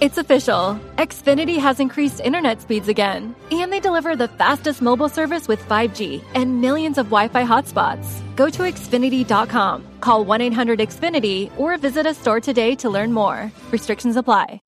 It's official. Xfinity has increased internet speeds again. And they deliver the fastest mobile service with 5G and millions of Wi Fi hotspots. Go to Xfinity.com, call 1 800 Xfinity, or visit a store today to learn more. Restrictions apply.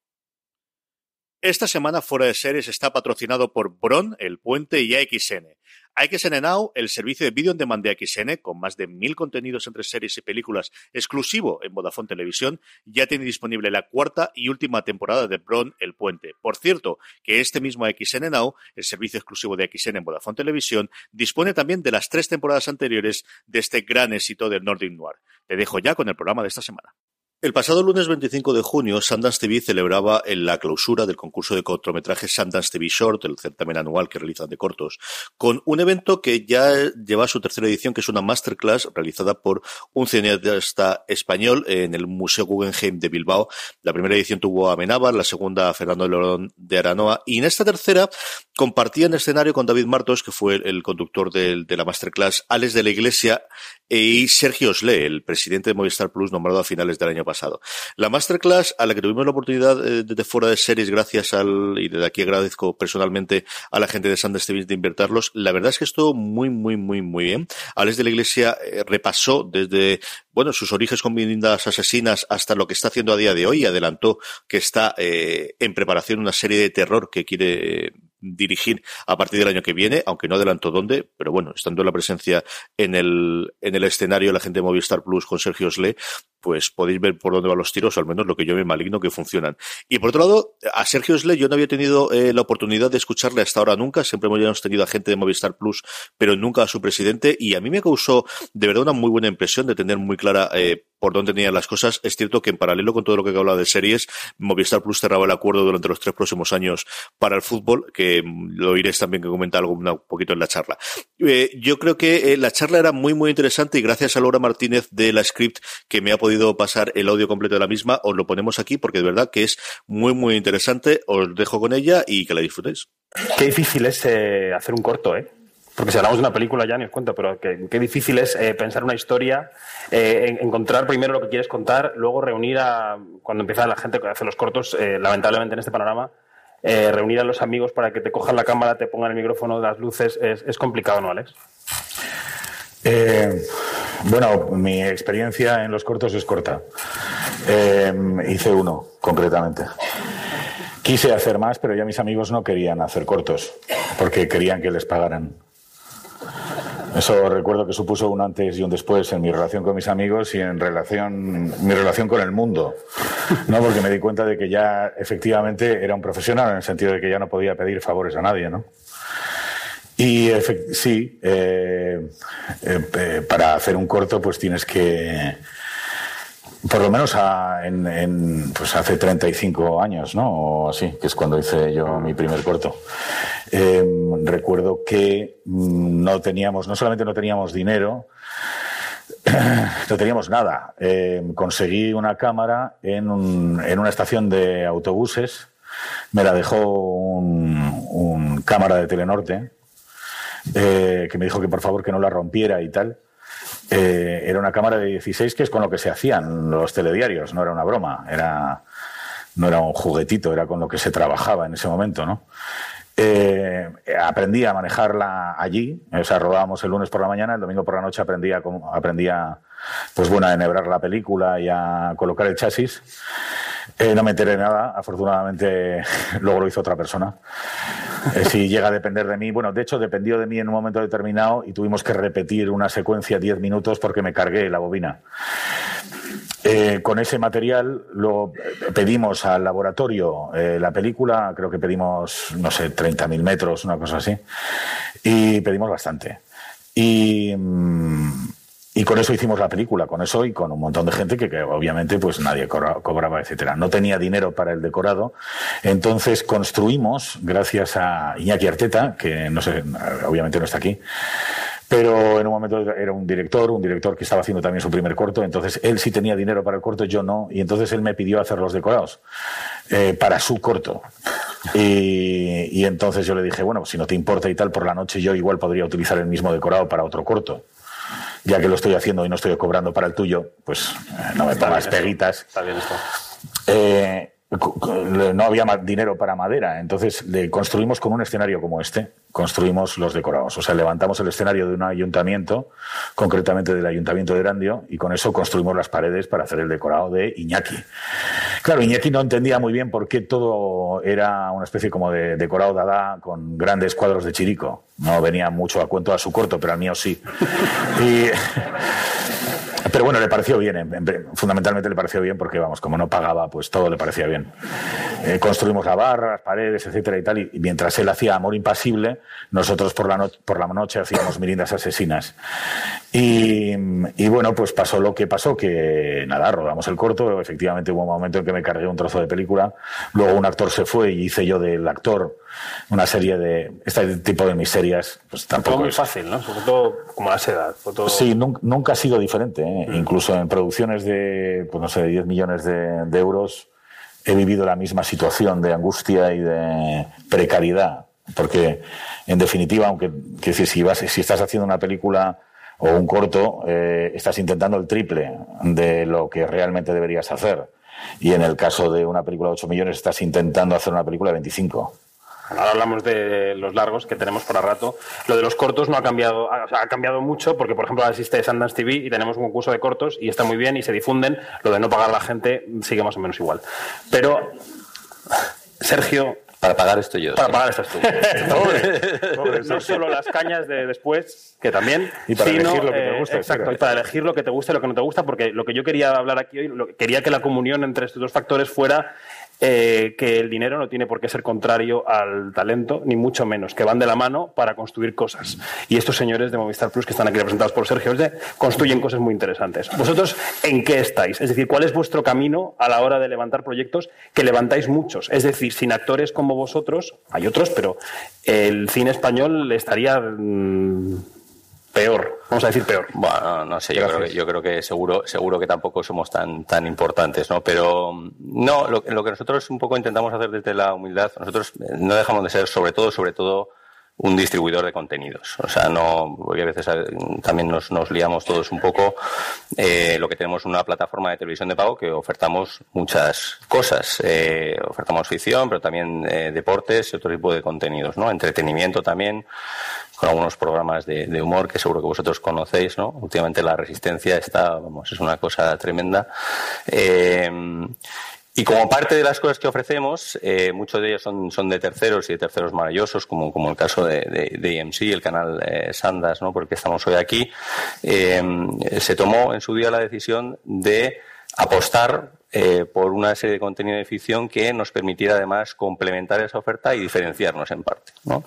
Esta semana Fuera de Series está patrocinado por Bron, El Puente y AXN. AXN Now, el servicio de vídeo en demand de AXN, con más de mil contenidos entre series y películas exclusivo en Vodafone Televisión, ya tiene disponible la cuarta y última temporada de Bron El Puente. Por cierto, que este mismo AXN Now, el servicio exclusivo de AXN en Vodafone Televisión, dispone también de las tres temporadas anteriores de este gran éxito del Nordic Noir. Te dejo ya con el programa de esta semana. El pasado lunes 25 de junio, Sundance TV celebraba la clausura del concurso de cortometrajes Sundance TV Short, el certamen anual que realizan de cortos, con un evento que ya lleva su tercera edición, que es una masterclass realizada por un cineasta español en el Museo Guggenheim de Bilbao. La primera edición tuvo a Amenábar, la segunda a Fernando Lorón de Aranoa, y en esta tercera compartían escenario con David Martos, que fue el, conductor de, de la masterclass, Alex de la Iglesia y Sergio Osle, el presidente de Movistar Plus, nombrado a finales del año pasado. La masterclass a la que tuvimos la oportunidad eh, de fuera de series gracias al, y desde aquí agradezco personalmente a la gente de Sundance TV de invertirlos, la verdad es que estuvo muy, muy, muy, muy bien. Alex de la Iglesia eh, repasó desde, bueno, sus orígenes con asesinas hasta lo que está haciendo a día de hoy y adelantó que está eh, en preparación una serie de terror que quiere dirigir a partir del año que viene, aunque no adelanto dónde, pero bueno, estando la presencia en el, en el escenario la gente de Movistar Plus con Sergio Osle, pues podéis ver por dónde van los tiros, o al menos lo que yo me maligno que funcionan. Y por otro lado, a Sergio Osle yo no había tenido eh, la oportunidad de escucharle hasta ahora nunca, siempre hemos tenido a gente de Movistar Plus, pero nunca a su presidente, y a mí me causó de verdad una muy buena impresión de tener muy clara eh, por dónde tenían las cosas. Es cierto que en paralelo con todo lo que he hablado de series, Movistar Plus cerraba el acuerdo durante los tres próximos años para el fútbol, que lo oiréis también que comenta algo un poquito en la charla. Eh, yo creo que la charla era muy, muy interesante y gracias a Laura Martínez de la Script que me ha podido pasar el audio completo de la misma, os lo ponemos aquí porque de verdad que es muy, muy interesante. Os dejo con ella y que la disfrutéis. Qué difícil es eh, hacer un corto, ¿eh? Porque si hablamos de una película ya ni os cuento, pero qué, difícil es eh, pensar una historia, eh, encontrar primero lo que quieres contar, luego reunir a, cuando empieza la gente que hace los cortos, eh, lamentablemente en este panorama, reunir a los amigos para que te cojan la cámara, te pongan el micrófono, las luces, es, complicado, ¿no, Alex? Bueno, mi experiencia en los cortos es corta. hice uno, concretamente. Quise hacer más, pero ya mis amigos no querían hacer cortos, porque querían que les pagaran. Eso recuerdo que supuso un antes y un después en mi relación con mis amigos y en relación, mi relación con el mundo, ¿no? Porque me di cuenta de que ya efectivamente era un profesional en el sentido de que ya no podía pedir favores a nadie, ¿no? Y sí, eh, eh, para hacer un corto pues tienes que, por lo menos en, pues hace 35 años, ¿no? O así, que es cuando hice yo mi primer corto. Em, recuerdo que mm, no teníamos, no solamente no teníamos dinero, no teníamos nada. Em, conseguí una cámara en, una estación de autobuses. Me la dejó un, cámara de Telenorte eh, que me dijo que por favor que no la rompiera y tal. Eh, era una cámara de 16 que es con lo que se hacían los telediarios, no era una broma, era, no era un juguetito, era con lo que se trabajaba en ese momento, ¿no? Eh, aprendí a manejarla allí, o sea, robábamos el lunes por la mañana, el domingo por la noche aprendía, aprendía pues bueno, a enhebrar la película y a colocar el chasis. Eh, no me enteré nada, afortunadamente luego lo hizo otra persona. Eh, si llega a depender de mí, bueno, de hecho dependió de mí en un momento determinado y tuvimos que repetir una secuencia 10 minutos porque me cargué la bobina. Eh, con ese material lo pedimos al laboratorio eh, la película, creo que pedimos, no sé, 30.000 metros, una cosa así, y pedimos bastante. Y, mm, y con eso hicimos la película, con eso y con un montón de gente que, obviamente pues nadie cobraba, etcétera. No tenía dinero para el decorado, entonces construimos, gracias a Iñaki Arteta, que no sé, obviamente no está aquí, pero en un momento era un director, un director que estaba haciendo también su primer corto, entonces él sí tenía dinero para el corto, yo no, y entonces él me pidió hacer los decorados eh, para su corto. Y, y, entonces yo le dije, bueno, si no te importa y tal, por la noche yo igual podría utilizar el mismo decorado para otro corto. Ya que lo estoy haciendo y no estoy cobrando para el tuyo, pues eh, no me pongas peguitas. Está bien esto. Eh, no había dinero para madera, entonces le construimos con un escenario como este, construimos los decorados. O sea, levantamos el escenario de un ayuntamiento, concretamente del ayuntamiento de Grandio, y con eso construimos las paredes para hacer el decorado de Iñaki. Claro, Iñaki no entendía muy bien por qué todo era una especie como de decorado dada con grandes cuadros de chirico. No venía mucho a cuento a su corto, pero al mío sí. Pero bueno, le pareció bien, fundamentalmente le pareció bien porque, vamos, como no pagaba, pues todo le parecía bien. Eh, construimos la barra, las paredes, etcétera y tal, y, mientras él hacía Amor Impasible, nosotros por la, por la noche hacíamos Mirindas Asesinas. Y, y, bueno, pues pasó lo que pasó, que nada, rodamos el corto, efectivamente hubo un momento en que me cargué un trozo de película, luego un actor se fue y hice yo del actor una serie de este tipo de miserias, pues tampoco. muy fácil, ¿no? Sobre todo como la seda. Sí, nunca, ha sido diferente. ¿eh? Incluso en producciones de, pues no sé, de 10 millones de, euros, he vivido la misma situación de angustia y de precariedad. Porque, en definitiva, aunque si, vas, si estás haciendo una película o un corto, eh, estás intentando el triple de lo que realmente deberías hacer. Y en el caso de una película de 8 millones, estás intentando hacer una película de 25. Ahora hablamos de los largos que tenemos para rato. Lo de los cortos no ha cambiado, ha cambiado mucho porque, por ejemplo, ahora existe Sundance TV y tenemos un concurso de cortos y está muy bien y se difunden. Lo de no pagar a la gente sigue más o menos igual. Pero, Sergio, para pagar esto yo. Para pagar esto tú. no solo las cañas de después, que también. Y para elegir lo que te gusta. exacto, y para elegir lo que te gusta y lo que no te gusta, porque lo que yo quería hablar aquí hoy, quería que la comunión entre estos dos factores fuera eh, que el dinero no tiene por qué ser contrario al talento, ni mucho menos, que van de la mano para construir cosas. Y estos señores de Movistar Plus, que están aquí representados por Sergio construyen cosas muy interesantes. ¿Vosotros en qué estáis? Es decir, ¿cuál es vuestro camino a la hora de levantar proyectos? Que levantáis muchos. Es decir, sin actores como vosotros, hay otros, pero el cine español estaría... Mm, peor, vamos a decir peor. Bueno, no sé, yo creo, que, yo creo que seguro, seguro que tampoco somos tan, tan importantes, ¿no? Pero no, lo, lo que nosotros un poco intentamos hacer desde la humildad, nosotros no dejamos de ser sobre todo, sobre todo, un distribuidor de contenidos. O sea, no, porque a veces eh, también nos, nos liamos todos un poco. Eh, lo que tenemos una plataforma de televisión de pago que ofertamos muchas cosas. Eh, ofertamos ficción, pero también eh, deportes y otro tipo de contenidos, ¿no? Entretenimiento también con algunos programas de, humor que seguro que vosotros conocéis, ¿no? Últimamente la resistencia está, vamos, es una cosa tremenda. Eh, y como parte de las cosas que ofrecemos, eh, muchos de ellos son, son de terceros y de terceros maravillosos, como, como el caso de, de, de EMC, el canal eh, Sandas, ¿no? porque estamos hoy aquí, eh, se tomó en su día la decisión de apostar por una serie de contenido de ficción que nos permitiera además complementar esa oferta y diferenciarnos en parte. ¿no?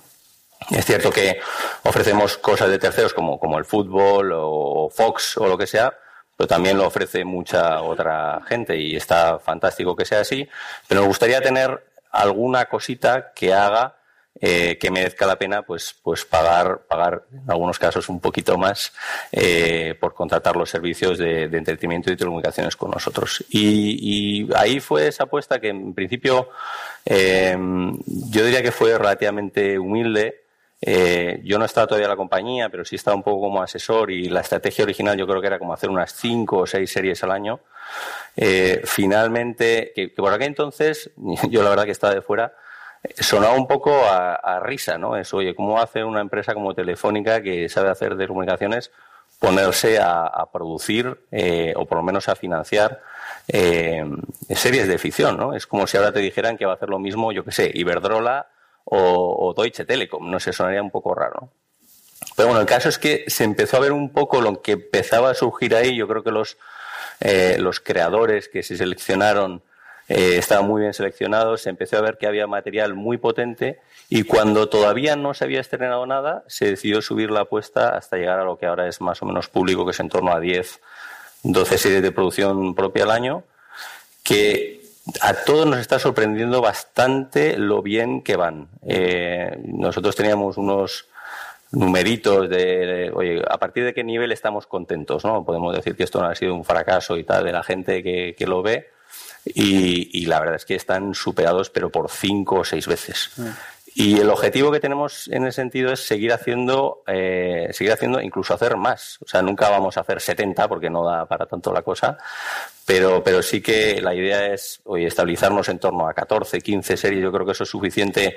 Es cierto que ofrecemos cosas de terceros como, como el fútbol o Fox o lo que sea, pero también lo ofrece mucha otra gente y está fantástico que sea así. Pero me gustaría tener alguna cosita que haga eh, que merezca la pena pues, pues pagar, pagar en algunos casos un poquito más eh, por contratar los servicios de, entretenimiento y telecomunicaciones con nosotros. Y, y, ahí fue esa apuesta que en principio eh, yo diría que fue relativamente humilde eh, yo no estaba todavía en la compañía, pero sí estaba un poco como asesor y la estrategia original yo creo que era como hacer unas cinco o seis series al año. Eh, finalmente, que, por aquel entonces, yo la verdad que estaba de fuera, sonaba un poco a, risa, ¿no? Eso, oye, ¿cómo hace una empresa como Telefónica que sabe hacer de comunicaciones ponerse a, producir eh, o por lo menos a financiar series de ficción, ¿no? Es como si ahora te dijeran que va a hacer lo mismo, yo qué sé, Iberdrola o, Deutsche Telekom, no sé, sonaría un poco raro. Pero bueno, el caso es que se empezó a ver un poco lo que empezaba a surgir ahí. Yo creo que los, eh, los creadores que se seleccionaron eh, estaban muy bien seleccionados. Se empezó a ver que había material muy potente y cuando todavía no se había estrenado nada, se decidió subir la apuesta hasta llegar a lo que ahora es más o menos público, que es en torno a 10, 12 series de producción propia al año, que a todos nos está sorprendiendo bastante lo bien que van. Eh, nosotros teníamos unos numeritos de, oye, a partir de qué nivel estamos contentos, ¿no? Podemos decir que esto no ha sido un fracaso y tal de la gente que, que lo ve. Y, y, la verdad es que están superados, pero por cinco o seis veces. Y el objetivo que tenemos en ese sentido es seguir haciendo, eh, seguir haciendo, incluso hacer más. O sea, nunca vamos a hacer 70 porque no da para tanto la cosa, pero, pero sí que la idea es hoy estabilizarnos en torno a 14, 15 series. Yo creo que eso es suficiente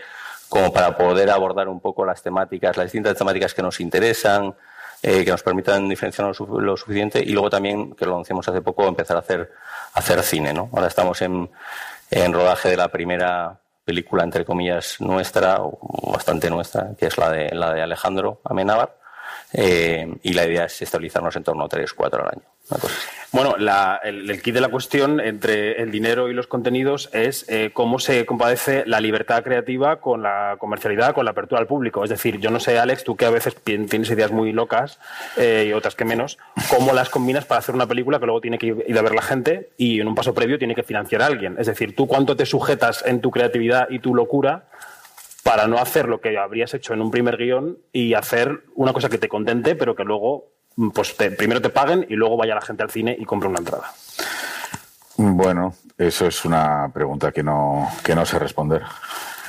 como para poder abordar un poco las temáticas, las distintas temáticas que nos interesan, eh, que nos permitan diferenciarnos lo, suficiente y luego también, que lo anunciamos hace poco, empezar a hacer, hacer cine. ¿no? Ahora estamos en, en rodaje de la primera película, entre comillas, nuestra, o bastante nuestra, que es la de, la de Alejandro Amenábar, eh, y la idea es estabilizarnos en torno a 3, 4 al año. Bueno, el, kit de la cuestión entre el dinero y los contenidos es eh, cómo se compadece la libertad creativa con la comercialidad, con la apertura al público. Es decir, yo no sé, Alex, tú que a veces tienes ideas muy locas eh, y otras que menos, cómo las combinas para hacer una película que luego tiene que ir a ver la gente y en un paso previo tiene que financiar a alguien. Es decir, tú cuánto te sujetas en tu creatividad y tu locura para no hacer lo que habrías hecho en un primer guion y hacer una cosa que te contente, pero que luego pues primero te paguen y luego vaya la gente al cine y compre una entrada. Bueno, eso es una pregunta que no, que no sé responder.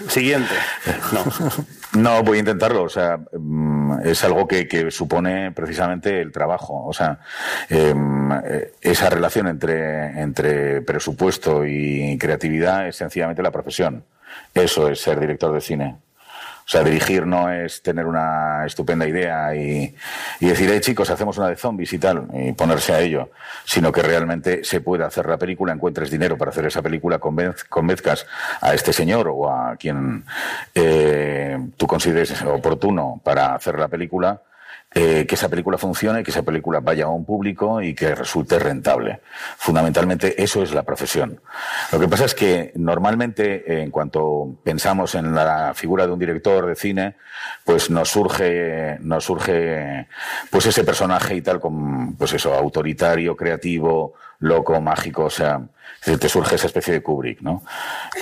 Siguiente. No. no, voy a intentarlo. O sea, mm, es algo que, supone precisamente el trabajo. O sea, em, esa relación entre, entre presupuesto y creatividad es sencillamente la profesión. Eso es ser director de cine. O sea, dirigir no es tener una estupenda idea y, decir, hey chicos, hacemos una de zombies y tal, y ponerse a ello, sino que realmente se puede hacer la película, encuentres dinero para hacer esa película, convenzcas a este señor o a quien eh, tú consideres oportuno para hacer la película eh, que esa película funcione, que esa película vaya a un público y que resulte rentable. Fundamentalmente eso es la profesión. Lo que pasa es que normalmente en cuanto pensamos en la figura de un director de cine, pues nos surge, nos surge pues ese personaje y tal como pues eso, autoritario, creativo, loco, mágico, o sea, te surge esa especie de Kubrick, ¿no?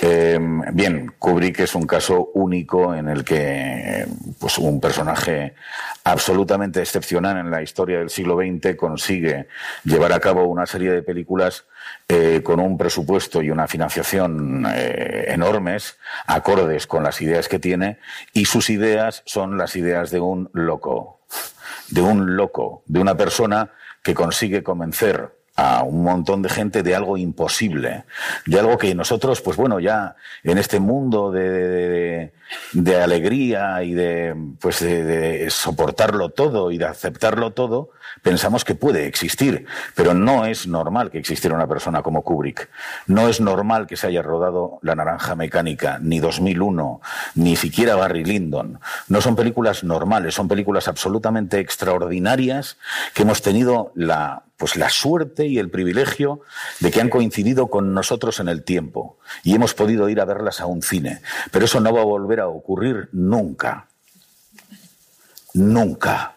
Eh, bien, Kubrick es un caso único en el que pues, un personaje absolutamente excepcional en la historia del siglo XX consigue llevar a cabo una serie de películas eh, con un presupuesto y una financiación eh, enormes, acordes con las ideas que tiene, y sus ideas son las ideas de un loco, de un loco, de una persona que consigue convencer a un montón de gente de algo imposible, de algo que nosotros, pues bueno, ya en este mundo de, de, alegría y de, pues de, soportarlo todo y de aceptarlo todo, pensamos que puede existir, pero no es normal que existiera una persona como Kubrick. No es normal que se haya rodado La Naranja Mecánica, ni 2001, ni siquiera Barry Lyndon. No son películas normales, son películas absolutamente extraordinarias que hemos tenido la pues la suerte y el privilegio de que han coincidido con nosotros en el tiempo y hemos podido ir a verlas a un cine. Pero eso no va a volver a ocurrir nunca. Nunca.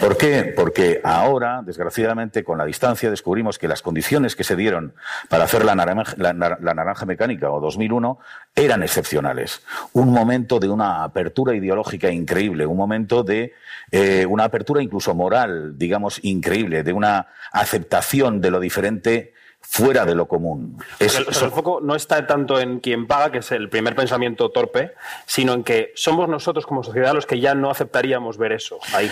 ¿Por qué? Porque ahora, desgraciadamente, con la distancia descubrimos que las condiciones que se dieron para hacer la naranja, la, naranja, mecánica o 2001 eran excepcionales. Un momento de una apertura ideológica increíble, un momento de eh, una apertura incluso moral, digamos, increíble, de una aceptación de lo diferente fuera de lo común. el, foco no está tanto en quien paga, que es el primer pensamiento torpe, sino en que somos nosotros como sociedad los que ya no aceptaríamos ver eso ahí.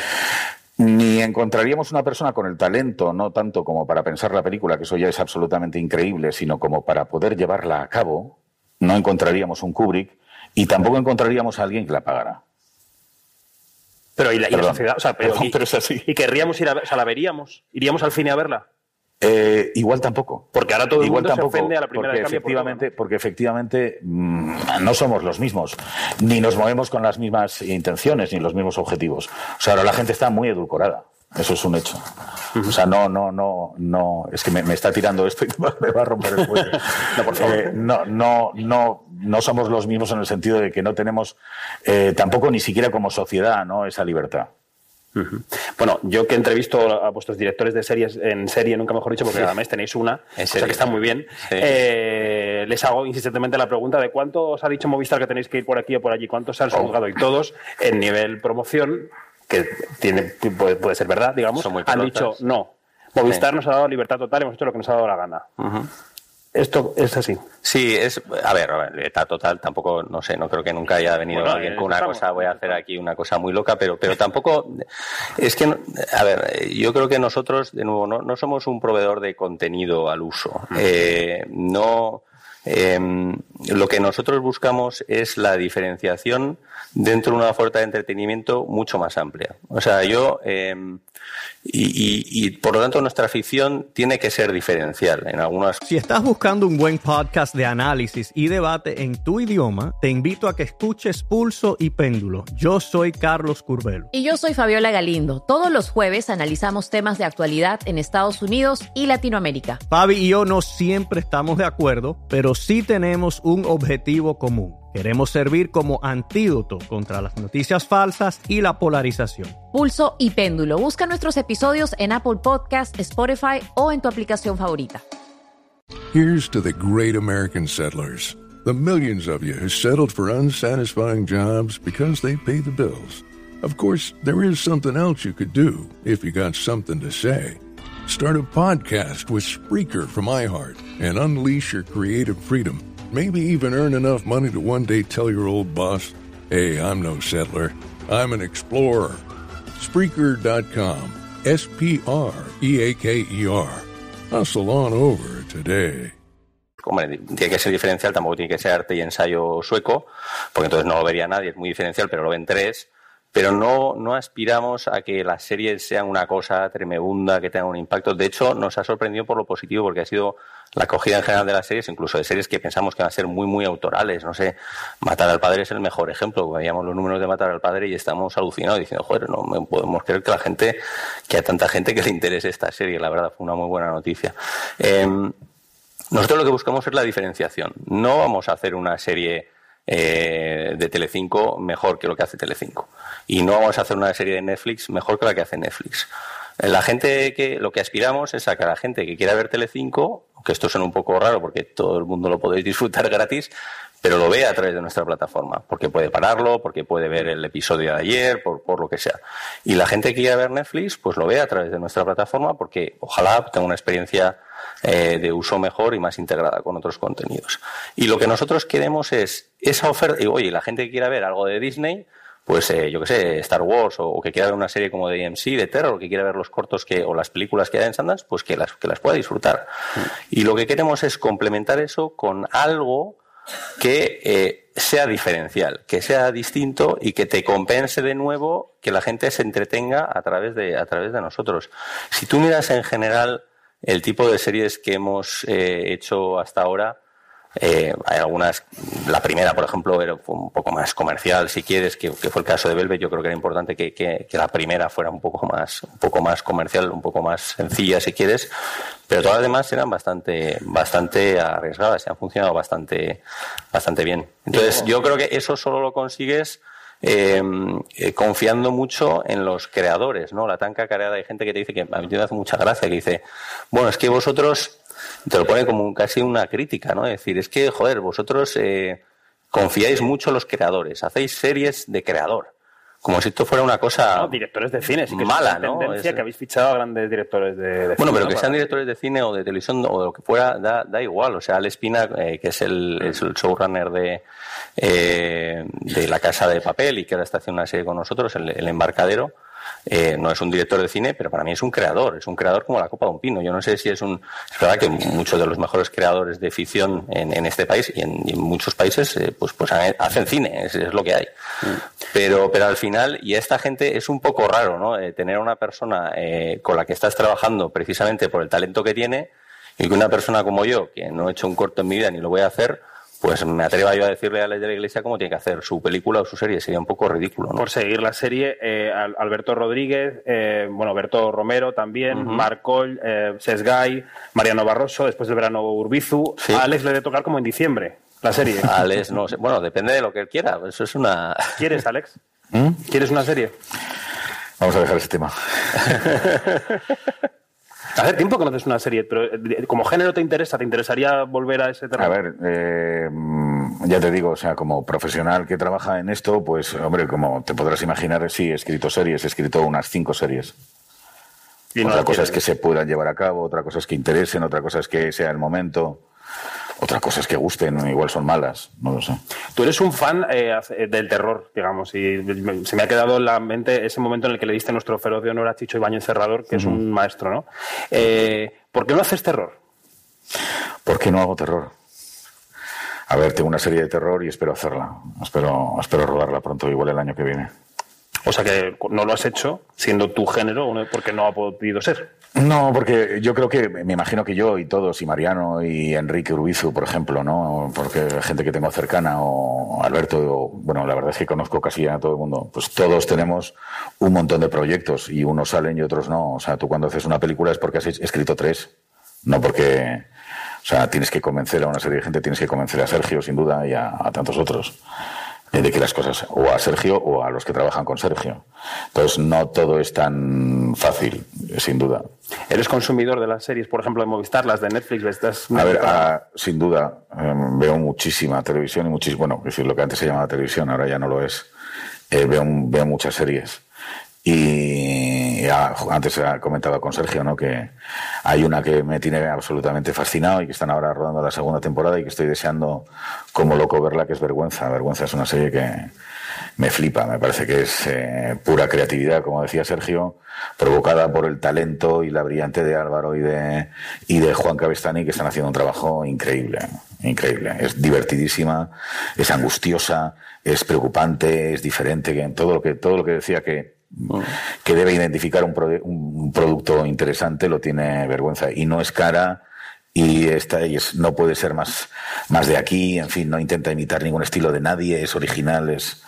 Ni encontraríamos una persona con el talento, no tanto como para pensar la película, que eso ya es absolutamente increíble, sino como para poder llevarla a cabo, no encontraríamos un Kubrick y tampoco encontraríamos a alguien que la pagara. Pero y la, sociedad, o sea, pero, es así. Y querríamos ir a ver, o sea, la veríamos, iríamos al cine a verla. Eh, igual tampoco. Porque ahora todo el igual mundo se ofende a la primera porque efectivamente, porque efectivamente mm, no somos los mismos, ni nos movemos con las mismas intenciones ni los mismos objetivos. O sea, ahora la gente está muy edulcorada. Eso es un hecho. O sea, no, no, no, no. Es que me, está tirando esto y me va a romper el cuello. no, por favor. Eh, no, no, no, no somos los mismos en el sentido de que no tenemos eh, tampoco ni siquiera como sociedad, ¿no? Esa libertad. Bueno, yo que entrevisto a vuestros directores de series en serie, nunca mejor dicho, porque además tenéis una, o sea que está muy bien, eh, les hago insistentemente la pregunta de cuánto os ha dicho Movistar que tenéis que ir por aquí o por allí, cuántos se han juzgado y todos en nivel promoción, que tiene, puede, ser verdad, digamos, han dicho no. Movistar nos ha dado libertad total, hemos hecho lo que nos ha dado la gana. Esto es así. Sí, es, a ver, está total, tampoco, no sé, no creo que nunca haya venido alguien con una cosa, voy a hacer aquí una cosa muy loca, pero, pero tampoco, es que, a ver, yo creo que nosotros, de nuevo, no, no somos un proveedor de contenido al uso. Eh, no, eh, lo que nosotros buscamos es la diferenciación dentro de una oferta de entretenimiento mucho más amplia. O sea, yo, eh, y, y, por lo tanto nuestra ficción tiene que ser diferencial en algunas. Si estás buscando un buen podcast de análisis y debate en tu idioma, te invito a que escuches Pulso y Péndulo. Yo soy Carlos Curbelo. Y yo soy Fabiola Galindo. Todos los jueves analizamos temas de actualidad en Estados Unidos y Latinoamérica. Fabi y yo no siempre estamos de acuerdo, pero sí tenemos un objetivo común Queremos servir como antídoto contra las noticias falsas y la polarización. Pulso y péndulo. Busca nuestros episodios en Apple Podcast, Spotify o en tu aplicación favorita. Here's to the great American settlers. The millions of you who settled for unsatisfying jobs because they pay the bills. Of course, there is something else you could do if you got something to say. Start a podcast with Spreaker from iHeart and unleash your creative freedom. Maybe even earn enough money to one day tell your old boss, hey, I'm no settler, I'm an explorer. Spreaker.com. S P R E A K E R. Hustle on over today. Hombre, tiene que ser diferencial, tampoco tiene que ser arte y ensayo sueco, porque entonces no lo vería nadie, es muy diferencial, pero lo ven tres pero no, no aspiramos a que las series sean una cosa tremenda, que tengan un impacto. De hecho, nos ha sorprendido por lo positivo, porque ha sido la acogida en general de las series, incluso de series que pensamos que van a ser muy, muy autorales. No sé, Matar al Padre es el mejor ejemplo. Veíamos los números de Matar al Padre y estamos alucinados diciendo, joder, no podemos creer que la gente, que hay tanta gente que le interese esta serie. La verdad, fue una muy buena noticia. Em, nosotros lo que buscamos es la diferenciación. No vamos a hacer una serie eh, de Telecinco mejor que lo que hace Telecinco. Y no vamos a hacer una serie de Netflix mejor que la que hace Netflix. La gente que lo que aspiramos es a que la gente que quiera ver Telecinco, que esto suena un poco raro porque todo el mundo lo podéis disfrutar gratis, pero lo vea a través de nuestra plataforma, porque puede pararlo, porque puede ver el episodio de ayer, por, por lo que sea. Y la gente que quiera ver Netflix, pues lo vea a través de nuestra plataforma, porque ojalá tenga una experiencia eh, de uso mejor y más integrada con otros contenidos. Y lo que nosotros queremos es esa oferta, y oye, la gente que quiera ver algo de Disney, pues eh, yo que sé, Star Wars o, que quiera ver una serie como de AMC, de terror, que quiera ver los cortos que, o las películas que hay en Sundance, pues que las, que las pueda disfrutar. Mm. Y lo que queremos es complementar eso con algo que eh, sea diferencial, que sea distinto y que te compense de nuevo que la gente se entretenga a través de, a través de nosotros. Si tú miras en general el tipo de series que hemos eh, hecho hasta ahora, eh, hay algunas, la primera, por ejemplo, era un poco más comercial, si quieres, que, fue el caso de Velvet. Yo creo que era importante que, que, la primera fuera un poco más, un poco más comercial, un poco más sencilla, si quieres. Pero todas las demás eran bastante, bastante arriesgadas y han funcionado bastante, bastante bien. Entonces, yo creo que eso solo lo consigues eh, eh, confiando mucho en los creadores, ¿no? La tan cacareada hay gente que te dice que a mí me hace mucha gracia, que dice, bueno, es que vosotros te lo pone como casi una crítica, ¿no? Es decir, es que, joder, vosotros eh, confiáis mucho en los creadores, hacéis series de creador. Como si esto fuera una cosa. directores de cine, sí que mala, es una tendencia que habéis fichado a grandes directores de, de bueno, pero que sean directores de cine o de televisión o de lo que fuera, da, da igual. O sea, Al Espina, eh, que es el, es el showrunner de, eh, de La Casa de Papel y que ahora está haciendo una serie con nosotros, el Embarcadero, eh, no es un director de cine, pero para mí es un creador, es un creador como la copa de un pino. Yo no sé si es un... Es verdad que muchos de los mejores creadores de ficción en, este país y en, muchos países eh, pues, pues hacen cine, es, lo que hay. Pero, pero al final, y esta gente es un poco raro, ¿no? Eh, tener a una persona con la que estás trabajando precisamente por el talento que tiene y que una persona como yo, que no he hecho un corto en mi vida ni lo voy a hacer, pues me atreva yo a decirle a la de la iglesia cómo tiene que hacer su película o su serie. Sería un poco ridículo. ¿no? Por seguir la serie, eh, Alberto Rodríguez, eh, bueno, Alberto Romero también, uh Marcol, eh, Sesgay, Mariano Barroso, después del verano Urbizu. A Alex le debe tocar como en diciembre la serie. Alex, no sé. Bueno, depende de lo que él quiera. Eso es una. ¿Quieres, Alex? ¿Mm? ¿Quieres una serie? Vamos a dejar ese tema. Hace tiempo que no haces una serie, pero eh, como género te interesa, ¿te interesaría volver a ese terreno? A ver, eh, ya te digo, o sea, como profesional que trabaja en esto, pues, hombre, como te podrás imaginar, sí, he escrito series, he escrito unas cinco series. Y otra cosa es que se puedan llevar a cabo, otra cosa es que interesen, otra cosa es que sea el momento. Otra cosa es que gusten, igual son malas, no lo sé. Tú eres un fan eh, del terror, digamos, y se me ha quedado en la mente ese momento en el que le diste nuestro feroz de honor a Chicho Ibañez Cerrador, que es un maestro, ¿no? Eh, ¿Por qué no haces terror? ¿Por qué no hago terror? A ver, tengo una serie de terror y espero hacerla. Espero, espero rodarla pronto, igual el año que viene. O sea que no lo has hecho siendo tu género porque no ha podido ser. No, porque yo creo que, me imagino que yo y todos, y Mariano y Enrique Urbizu, por ejemplo, ¿no? Porque gente que tengo cercana, o Alberto, o, bueno, la verdad es que conozco casi a todo el mundo, pues todos tenemos un montón de proyectos y unos salen y otros no. O sea, tú cuando haces una película es porque has escrito tres, no porque, o sea, tienes que convencer a una serie de gente, tienes que convencer a Sergio, sin duda, y a tantos otros de que las cosas, o a Sergio o a los que trabajan con Sergio. Entonces, no todo es tan fácil, sin duda. ¿Eres consumidor de las series, por ejemplo, de Movistar, las de Netflix? ¿Estás a ver, ah, sin duda, em, veo muchísima televisión y muchísimo, bueno, es decir, lo que antes se llamaba televisión, ahora ya no lo es. Eh, veo, veo muchas series. Y ya, antes ha comentado con Sergio, ¿no? Que hay una que me tiene absolutamente fascinado y que están ahora rodando la segunda temporada y que estoy deseando como loco verla, que es Vergüenza. Vergüenza es una serie que me flipa, me parece que es eh, pura creatividad, como decía Sergio, provocada por el talento y la brillante de Álvaro y de, y de Juan Cabestani, que están haciendo un trabajo increíble, increíble. Es divertidísima, es angustiosa, es preocupante, es diferente, todo lo que, todo lo que decía que que debe identificar un, un, producto interesante lo tiene vergüenza y no es cara y esta es, no puede ser más, más de aquí, en fin, no intenta imitar ningún estilo de nadie, es original, es,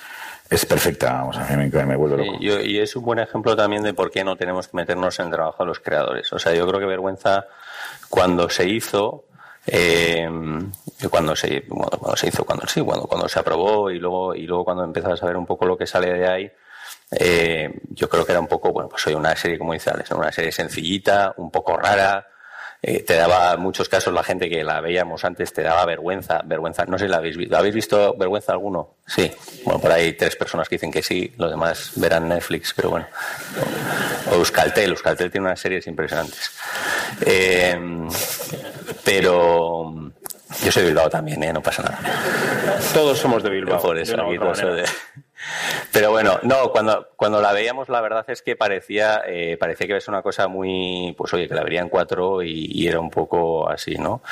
es perfecta, vamos, a mí me, vuelve loco. y, es un buen ejemplo también de por qué no tenemos que meternos en el trabajo de los creadores. O sea, yo creo que vergüenza cuando se hizo, eh, cuando se cuando se hizo cuando sí cuando cuando se aprobó y luego y luego cuando empezabas a ver un poco lo que sale de ahí eh, yo creo que era un poco, bueno, pues soy una serie, como dice Alex, una serie sencillita, un poco rara, eh, te daba, en muchos casos, la gente que la veíamos antes te daba vergüenza, vergüenza. No sé si la habéis visto. ¿Habéis visto vergüenza alguno? Sí. Bueno, por ahí tres personas que dicen que sí, los demás verán Netflix, pero bueno. O Euskaltel, Euskaltel tiene unas series impresionantes. Eh, pero yo soy de Bilbao también, ¿eh? no pasa nada. Todos somos de Bilbao. Por eso, aquí todos de... Pero bueno, no, cuando, cuando la veíamos la verdad es que parecía, eh, parecía que es una cosa muy, pues oye, que la verían cuatro y, era un poco así, ¿no?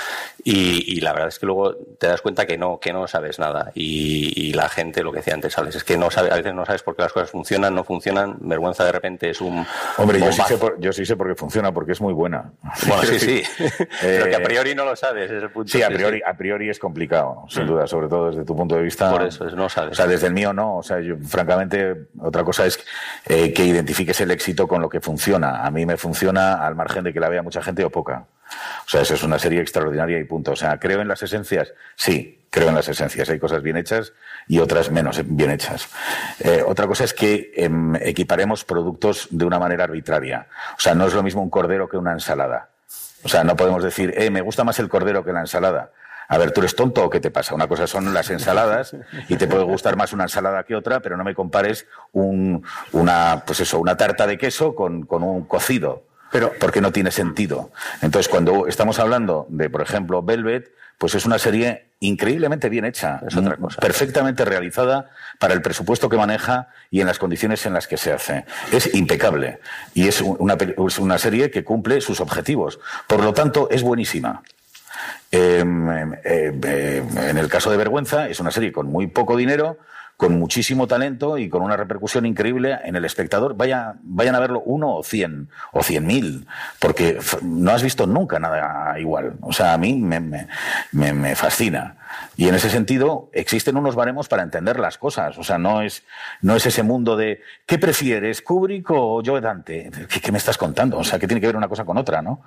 Y, la verdad es que luego te das cuenta que no, que no sabes nada. Y, la gente, lo que decía antes, Alex, es que no sabe, a veces no sabes por qué las cosas funcionan, no funcionan, vergüenza de repente es un... Hombre, yo sí, sé por, yo sí sé por qué funciona, porque es muy buena. Bueno, sí, sí, pero que a priori no lo sabes, es el punto. Sí, a priori, a priori es complicado, sin duda, sobre todo desde tu punto de vista. Por eso, no sabes. O sea, desde el mío no, o sea, yo, francamente, otra cosa es eh, que identifiques el éxito con lo que funciona. A mí me funciona al margen de que la vea mucha gente o poca. O sea, eso es una serie extraordinaria y punto. O sea, ¿creo en las esencias? Sí, creo en las esencias. Hay cosas bien hechas y otras menos bien hechas. Eh, otra cosa es que em, equiparemos productos de una manera arbitraria. O sea, no es lo mismo un cordero que una ensalada. O sea, no podemos decir, eh, me gusta más el cordero que la ensalada. A ver, ¿tú eres tonto o qué te pasa? Una cosa son las ensaladas y te puede gustar más una ensalada que otra, pero no me compares un, una, pues eso, una tarta de queso con, con un cocido. Pero, porque no tiene sentido. Entonces, cuando estamos hablando de, por ejemplo, Velvet, pues es una serie increíblemente bien hecha, es otra cosa. perfectamente realizada para el presupuesto que maneja y en las condiciones en las que se hace. Es impecable y es una, es una serie que cumple sus objetivos. Por lo tanto, es buenísima. Em, em, em, en el caso de Vergüenza, es una serie con muy poco dinero, con muchísimo talento y con una repercusión increíble en el espectador. Vaya, vayan a verlo uno o cien, o cien mil, porque no has visto nunca nada igual. O sea, a mí me, me, me fascina. Y en ese sentido existen unos baremos para entender las cosas. O sea, no es, no es ese mundo de ¿qué prefieres, Kubrick o Joe Dante? ¿Qué, me estás contando? O sea, ¿qué tiene que ver una cosa con otra, no?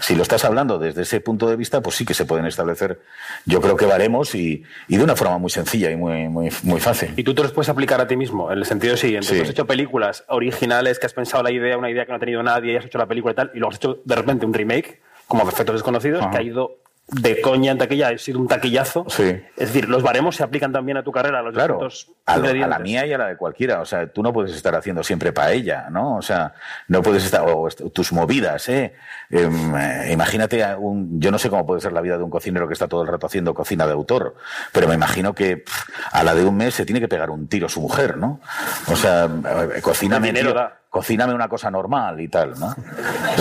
Si lo estás hablando desde ese punto de vista, pues sí que se pueden establecer, yo creo que baremos y, y de una forma muy sencilla y muy, muy, muy fácil. Y tú te los puedes aplicar a ti mismo, en el sentido siguiente. Sí. Tú has hecho películas originales que has pensado la idea, una idea que no ha tenido nadie, y has hecho la película y tal, y luego has hecho de repente un remake, como Perfectos Desconocidos, que ha ido de coña en taquilla, ha sido un taquillazo. Sí. Es decir, los baremos se aplican también a tu carrera, a los Claro, a, lo- a ingredientes. la mía y a la de cualquiera. O sea, tú no puedes estar haciendo siempre paella, ¿no? O sea, no puedes estar. O tus movidas, ¿eh? Em, eh, imagínate, un, yo no sé cómo puede ser la vida de un cocinero que está todo el rato haciendo cocina de autor, pero me imagino que pff, a la de un mes se tiene que pegar un tiro su mujer, ¿no? O sea, eh, dinero tío, da. Cocíname una cosa normal y tal, ¿no?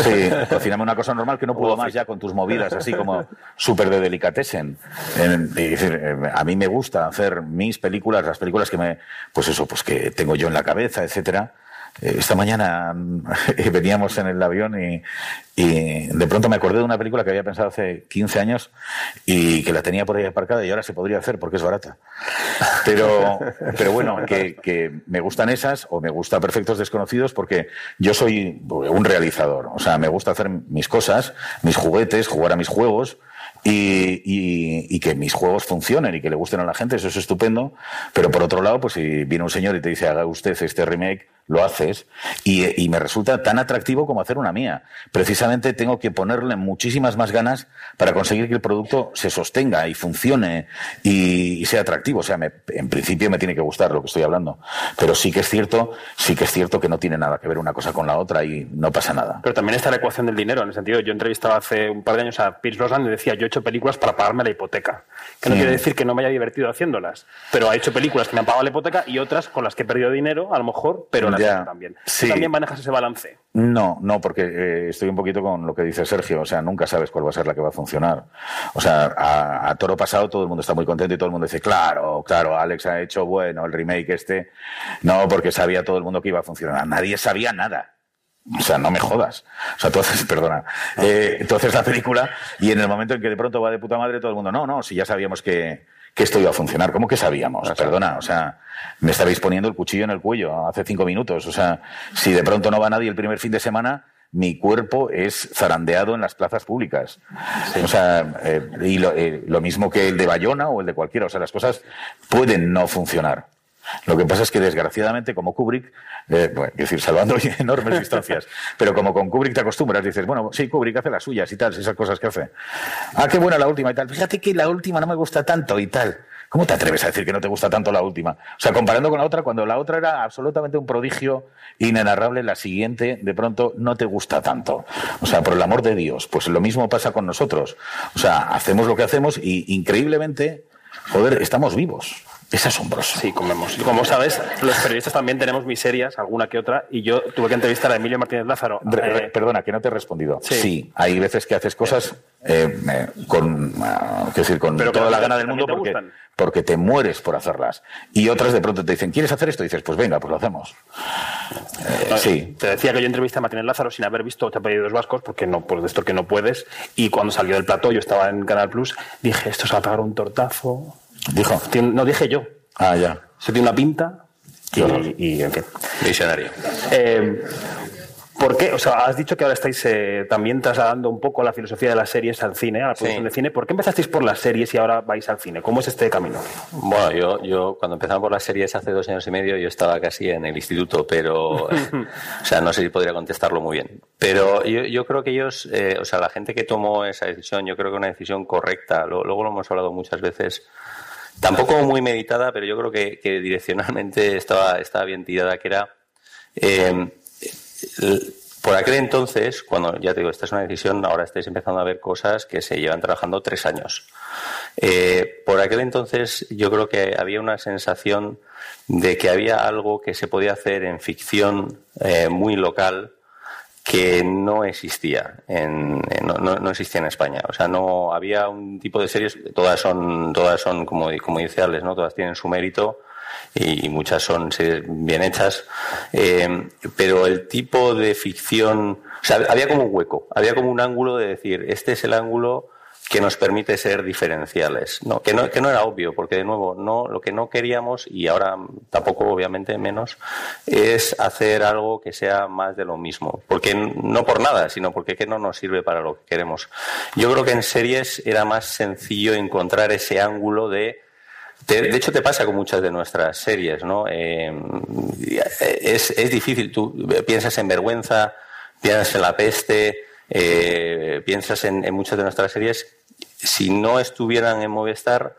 Sí, cocíname una cosa normal que no puedo más ya con tus movidas así como súper de delicatessen. En- y decir, eh, a mí me gusta hacer mis películas, las películas que me, pues eso, pues que tengo yo en la cabeza, etcétera. Eh, Esta mañana mm, veníamos en el avión y, y de pronto me acordé de una película que había pensado hace 15 años y que la tenía por ahí aparcada y ahora se podría hacer porque es barata. Pero, pero bueno, que, que me gustan esas o me gusta Perfectos Desconocidos porque yo soy un realizador. O sea, me gusta hacer mis cosas, mis juguetes, jugar a mis juegos. Y, y- y que mis juegos funcionen y que le gusten a la gente, eso es estupendo. Pero por otro lado, pues si viene un señor y te dice haga usted este remake, lo haces y, y me resulta tan atractivo como hacer una mía. Precisamente tengo que ponerle muchísimas más ganas para conseguir que el producto se sostenga y funcione y, y sea atractivo. O sea, me- en principio me tiene que gustar lo que estoy hablando. Pero sí que es cierto, sí que es cierto que no tiene nada que ver una cosa con la otra y no pasa nada. Pero también está la ecuación del dinero, en el sentido, yo entrevistaba hace un par de años a Pierce Brosnan y decía, yo he hecho películas para pagarme la hipoteca. Que no Sí. quiere decir que no me haya divertido haciéndolas, pero ha hecho películas que me han pagado la hipoteca y otras con las que he perdido dinero, a lo mejor, pero las también. Sí. Tú también manejas ese balance. No, no, porque eh, estoy un poquito con lo que dice Sergio. O sea, nunca sabes cuál va a ser la que va a funcionar. O sea, a, a toro pasado todo el mundo está muy contento y todo el mundo dice, claro, claro, Alex ha hecho bueno el remake este. No, porque sabía todo el mundo que iba a funcionar. Nadie sabía nada. O sea, no me jodas. O sea, tú haces, perdona, eh, tú haces la película y en el momento en que de pronto va de puta madre todo el mundo, no, no, si ya sabíamos que, que esto iba a funcionar. ¿Cómo que sabíamos? Perdona, o sea, me estabais poniendo el cuchillo en el cuello hace cinco minutos. O sea, si de pronto no va nadie el primer fin de semana, mi cuerpo es zarandeado en las plazas públicas. O sea, eh, y lo, eh, lo mismo que el de Bayona o el de cualquiera. O sea, las cosas pueden no funcionar. Lo que pasa es que, desgraciadamente, como Kubrick, eh, es decir, salvando enormes distancias, pero como con Kubrick te acostumbras, dices, bueno, sí, Kubrick hace las suyas y tal, esas cosas que hace. Ah, qué buena la última y tal. Fíjate que la última no me gusta tanto y tal. ¿Cómo te atreves a decir que no te gusta tanto la última? O sea, comparando con la otra, cuando la otra era absolutamente un prodigio inenarrable, la siguiente, de pronto, no te gusta tanto. O sea, por el amor de Dios, pues lo mismo pasa con nosotros. O sea, hacemos lo que hacemos y, increíblemente, joder, estamos vivos. Es asombroso. Sí, comemos. Y como sabes, los periodistas también tenemos miserias, alguna que otra, y yo tuve que entrevistar a Emilio Martínez Lázaro. Re- eh, perdona, que no te he respondido. Sí. Sí, hay veces que haces cosas eh, eh, con, ah, decir, con Pero toda la gana del mundo te porque, gustan. porque te mueres por hacerlas. Y otras de pronto te dicen, ¿quieres hacer esto? Y dices, pues venga, pues lo hacemos. Eh, sí. Te decía que yo entrevisté a Martínez Lázaro sin haber visto Ocho apellidos vascos, porque no, por de esto que no puedes. Y cuando salió del plató, yo estaba en Canal Plus, dije, esto se va a pegar un tortazo. Dijo. No dije yo. Ah, ya. Se tiene una pinta. Y, y, en fin. Visionario. Eh, ¿Por qué? O sea, has dicho que ahora estáis eh, también trasladando un poco la filosofía de las series al cine, a la producción Sí. de cine. ¿Por qué empezasteis por las series y ahora vais al cine? ¿Cómo es este camino? Bueno, yo, yo cuando empezamos por las series hace dos años y medio, yo estaba casi en el instituto, pero, o sea, no sé si podría contestarlo muy bien. Pero yo, yo creo que ellos, eh, o sea, la gente que tomó esa decisión, yo creo que una decisión correcta. Lo- luego lo hemos hablado muchas veces. Tampoco muy meditada, pero yo creo que, que direccionalmente estaba, estaba bien tirada, que era eh, por aquel entonces, cuando ya te digo, esta es una decisión, ahora estáis empezando a ver cosas que se llevan trabajando tres años. Eh, por aquel entonces yo creo que había una sensación de que había algo que se podía hacer en ficción eh, muy local que no existía en, no, no- existía en España. O sea no había un tipo de series todas son todas son como, como dice Alex no todas tienen su mérito y muchas son series bien hechas. Eh, pero el tipo de ficción o sea había como un hueco había como un ángulo de decir este es el ángulo que nos permite ser diferenciales. No, que, no, era obvio, porque de nuevo, no, lo que no queríamos, y ahora tampoco obviamente menos, es hacer algo que sea más de lo mismo. Porque no por nada, sino porque que no nos sirve para lo que queremos. Yo creo que en series era más sencillo encontrar ese ángulo de de hecho, te pasa con muchas de nuestras series, ¿no? Eh, es, es difícil. Tú piensas en vergüenza, piensas en la peste, eh, piensas en, en muchas de nuestras series si no estuvieran en Movistar,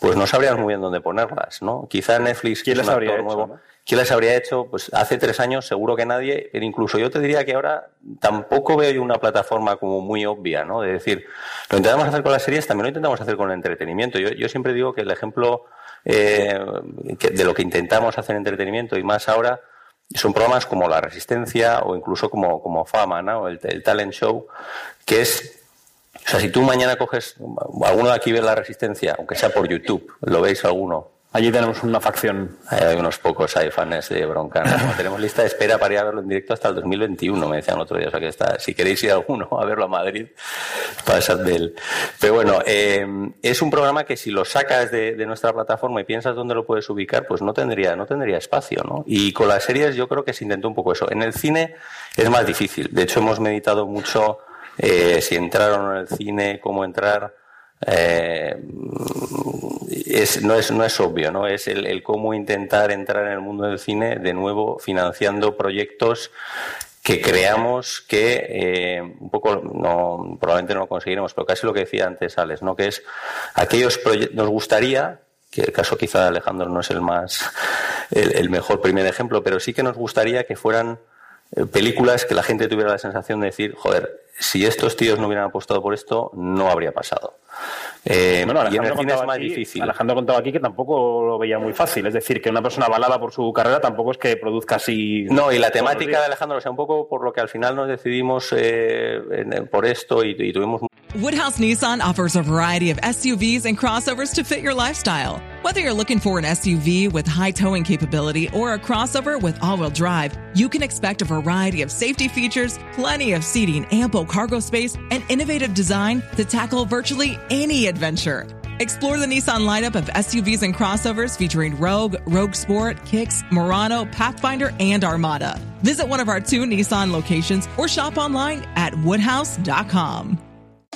pues no sabríamos muy bien dónde ponerlas, ¿no? Quizá Netflix, ¿Quién las habría hecho, nuevo, no? ¿quién las habría hecho? Pues hace tres años seguro que nadie, pero incluso yo te diría que ahora tampoco veo yo una plataforma como muy obvia, ¿no? De decir, lo intentamos hacer con las series, también lo intentamos hacer con el entretenimiento. Yo, yo siempre digo que el ejemplo eh, que- de lo que intentamos hacer en entretenimiento y más ahora son programas como La Resistencia o incluso como, como Fama, ¿no? El, el Talent Show, que es o sea, si tú mañana coges, alguno de aquí ve la resistencia, aunque sea por YouTube, ¿lo veis alguno? Allí tenemos una facción. Hay unos pocos, hay fans de Broncano. ¿no? Tenemos lista de espera para ir a verlo en directo hasta el 2021, me decían el otro día. O sea que está, si queréis ir alguno a verlo a Madrid, pasad de él. Pero bueno, eh, es un programa que si lo sacas de, de nuestra plataforma y piensas dónde lo puedes ubicar, pues no tendría, no tendría espacio, ¿no? Y con las series yo creo que se intentó un poco eso. En el cine es más difícil. De hecho, hemos meditado mucho eh, si entrar o no en el cine, cómo entrar. Eh, no, es, no es obvio, ¿no? Es el, el cómo intentar entrar en el mundo del cine de nuevo financiando proyectos que creamos que eh, un poco no, probablemente no lo conseguiremos, pero casi lo que decía antes Alex, ¿no? Que es aquellos proyectos nos gustaría que el caso quizá de Alejandro no es el más el, el mejor primer ejemplo, pero sí que nos gustaría que fueran eh, películas que la gente tuviera la sensación de decir, joder, si estos tíos no hubieran apostado por esto, no habría pasado. Eh, Bueno, y en Alejandro el cine es más aquí- difícil. Alejandro contaba aquí que tampoco lo veía muy fácil. Es decir, que una persona avalada por su carrera tampoco es que produzca así. No, y la temática de Alejandro, o sea, un poco por lo que al final nos decidimos eh, en- por esto y, y tuvimos Woodhouse Nissan offers a variety of SUVs and crossovers to fit your lifestyle. Whether you're looking for an SUV with high towing capability or a crossover with all wheel drive, you can expect a variety of safety features, plenty of seating, ample cargo space, and innovative design to tackle virtually any adventure. Explore the Nissan lineup of SUVs and crossovers featuring Rogue, Rogue Sport, Kicks, Murano, Pathfinder, and Armada. Visit one of our two Nissan locations or shop online at woodhouse.com.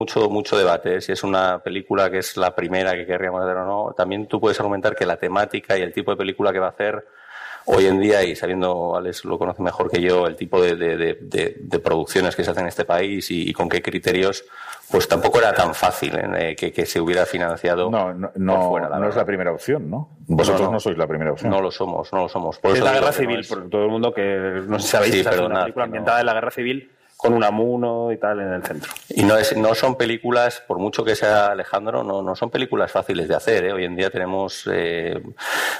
Mucho, mucho debate. ¿eh? Si es una película que es la primera que querríamos hacer o no, también tú puedes argumentar que la temática y el tipo de película que va a hacer hoy en día, y sabiendo, Alex lo conoce mejor que yo, el tipo de, de- de- de- de producciones que se hacen en este país y, y con qué criterios, pues tampoco era tan fácil ¿eh? que, que se hubiera financiado. No, no, no, fuera, no es la primera opción, ¿no? Vosotros No, no, sois la primera opción. No lo somos, no lo somos. Por es eso la guerra civil, por todo el mundo que no sé si sabéis, Sí, es perdonad, una película ambientada en la guerra civil con un amuno y tal en el centro. Y no, es, no son películas, por mucho que sea Alejandro, no, no son películas fáciles de hacer. ¿eh? Hoy en día tenemos. eh,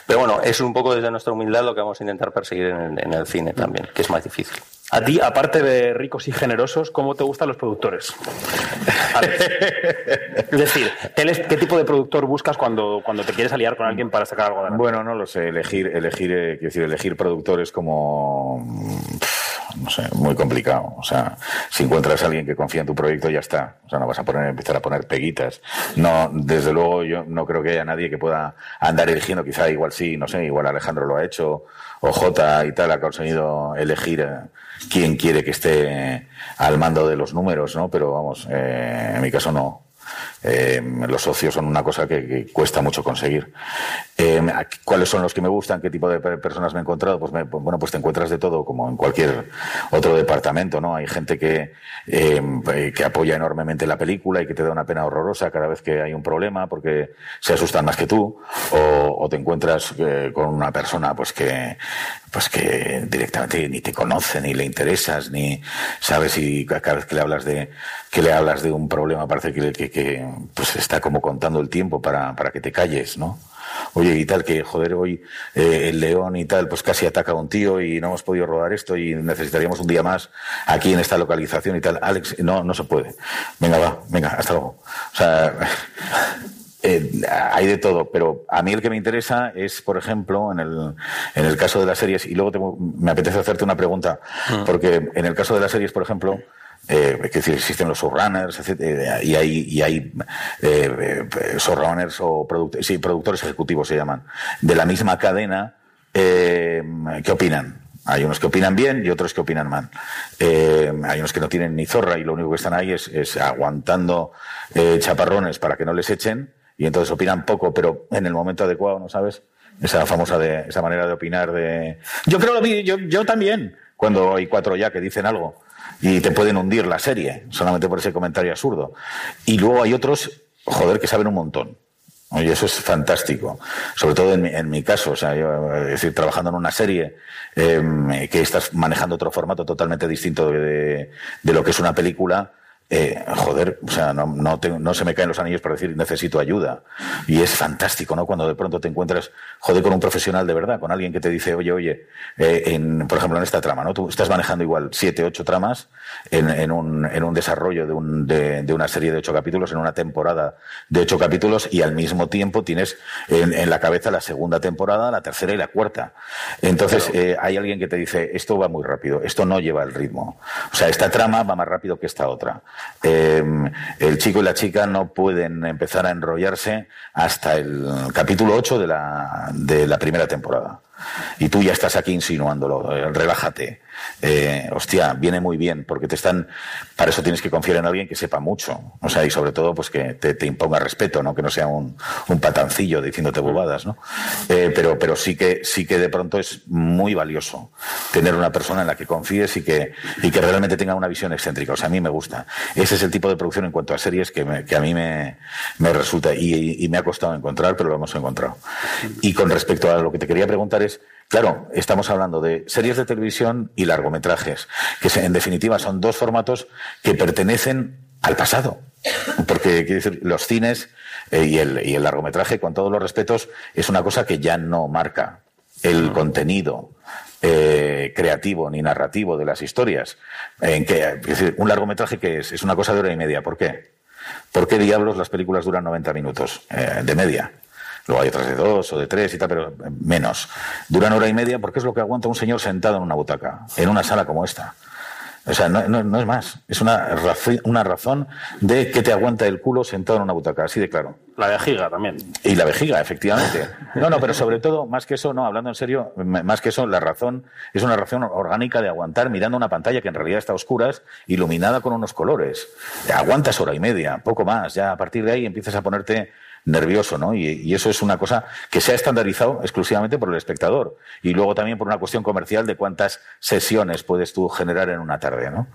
Pero bueno, es un poco desde nuestra humildad lo que vamos a intentar perseguir en, en el cine también, que es más difícil. A ti, aparte de ricos y generosos, ¿cómo te gustan los productores? Es decir, ¿qué, les- qué tipo de productor buscas cuando, cuando te quieres aliar con alguien para sacar algo adelante? Bueno, no lo sé. Elegir, elegir, eh, quiero decir, elegir productores como, no sé, muy complicado. O sea, si encuentras a alguien que confía en tu proyecto, ya está. O sea, no vas a poner, empezar a poner peguitas. No, desde luego, yo no creo que haya nadie que pueda andar eligiendo. Quizá igual sí, no sé, igual Alejandro lo ha hecho o J y tal ha conseguido elegir eh, quién quiere que esté al mando de los números, ¿no? Pero vamos, eh, en mi caso no. Eh, los socios son una cosa que, cuesta mucho conseguir. Eh, ¿Cuáles son los que me gustan? ¿Qué tipo de per- personas me he encontrado? Pues, me- pues, bueno, pues te encuentras de todo, como en cualquier otro departamento, ¿no? Hay gente que, eh, que apoya enormemente la película y que te da una pena horrorosa cada vez que hay un problema porque se asustan más que tú, o, te encuentras con una persona pues que pues que directamente ni te conoce, ni le interesas, ni sabes y ca- cada vez que le hablas de que le hablas de un problema parece que, pues está como contando el tiempo para, para que te calles, ¿no? Oye, y tal, que joder, hoy eh, el león y tal, pues casi ataca a un tío y no hemos podido rodar esto y necesitaríamos un día más aquí en esta localización y tal. Alex, no, no se puede. Venga, va, venga, hasta luego. O sea, eh, hay de todo, pero a mí el que me interesa es, por ejemplo, en el, en el caso de las series, y luego te- me apetece hacerte una pregunta, porque en el caso de las series, por ejemplo, Eh, es decir, existen los showrunners, etc. Y hay, y eh, eh, o productores, sí, productores ejecutivos se llaman, de la misma cadena, eh, ¿qué opinan? Hay unos que opinan bien y otros que opinan mal. Eh, hay unos que no tienen ni zorra y lo único que están ahí es, aguantando eh, chaparrones para que no les echen y entonces opinan poco, pero en el momento adecuado, ¿no sabes? Esa famosa de, esa manera de opinar de yo creo lo yo, yo también, cuando hay cuatro ya que dicen algo y te pueden hundir la serie solamente por ese comentario absurdo. Y luego hay otros, joder, que saben un montón. Y eso es fantástico, sobre todo en mi, en mi caso, o sea, yo, es decir, trabajando en una serie eh, que estás manejando otro formato totalmente distinto de, de lo que es una película, eh, joder, o sea, no, no, se me caen los anillos para decir necesito ayuda. Y es fantástico, ¿no? Cuando de pronto te encuentras, joder, con un profesional de verdad, con alguien que te dice, oye, oye, eh, en, por ejemplo, en esta trama, ¿no? Tú estás manejando igual siete, ocho tramas en, en, un, en un desarrollo de, un, de, de, una serie de ocho capítulos, en una temporada de ocho capítulos, y al mismo tiempo tienes en, en la cabeza la segunda temporada, la tercera y la cuarta. Entonces, eh, hay alguien que te dice, esto va muy rápido, esto no lleva el ritmo. O sea, esta trama va más rápido que esta otra. Eh, el chico y la chica no pueden empezar a enrollarse hasta el capítulo 8 de la, de la primera temporada. Y tú ya estás aquí insinuándolo, eh, relájate. Eh, hostia, viene muy bien, porque te están, para eso tienes que confiar en alguien que sepa mucho, o sea, y sobre todo, pues que te, te imponga respeto, ¿no? Que no sea un, un patancillo diciéndote bobadas, ¿no? Eh, pero, pero sí que, sí que de pronto es muy valioso tener una persona en la que confíes y que, y que realmente tenga una visión excéntrica, o sea, a mí me gusta. Ese es el tipo de producción en cuanto a series que, a mí me, me resulta, y, y me ha costado encontrar, pero lo hemos encontrado. Y con respecto a lo que te quería preguntar es, Claro, estamos hablando de series de televisión y largometrajes, que en definitiva son dos formatos que pertenecen al pasado. Porque quiere decir, los cines eh, y, el, y el largometraje, con todos los respetos, es una cosa que ya no marca el contenido eh, creativo ni narrativo de las historias. En que, es decir, un largometraje que es, es una cosa de hora y media. ¿Por qué? ¿Por qué diablos las películas duran 90 minutos eh, de media? Luego hay otras de dos o de tres y tal, pero menos. Duran hora y media porque es lo que aguanta un señor sentado en una butaca, en una sala como esta. O sea, no, no, no es más. Es una, razón, una razón de que te aguanta el culo sentado en una butaca, así de claro. La vejiga también. Y la vejiga, efectivamente. No, no, pero sobre todo, más que eso, no, hablando en serio, más que eso, la razón es una razón orgánica de aguantar mirando una pantalla que en realidad está a oscuras, iluminada con unos colores. Aguantas hora y media, poco más. Ya a partir de ahí empiezas a ponerte nervioso, ¿no? Y, eso es una cosa que se ha estandarizado exclusivamente por el espectador y luego también por una cuestión comercial de cuántas sesiones puedes tú generar en una tarde, ¿no?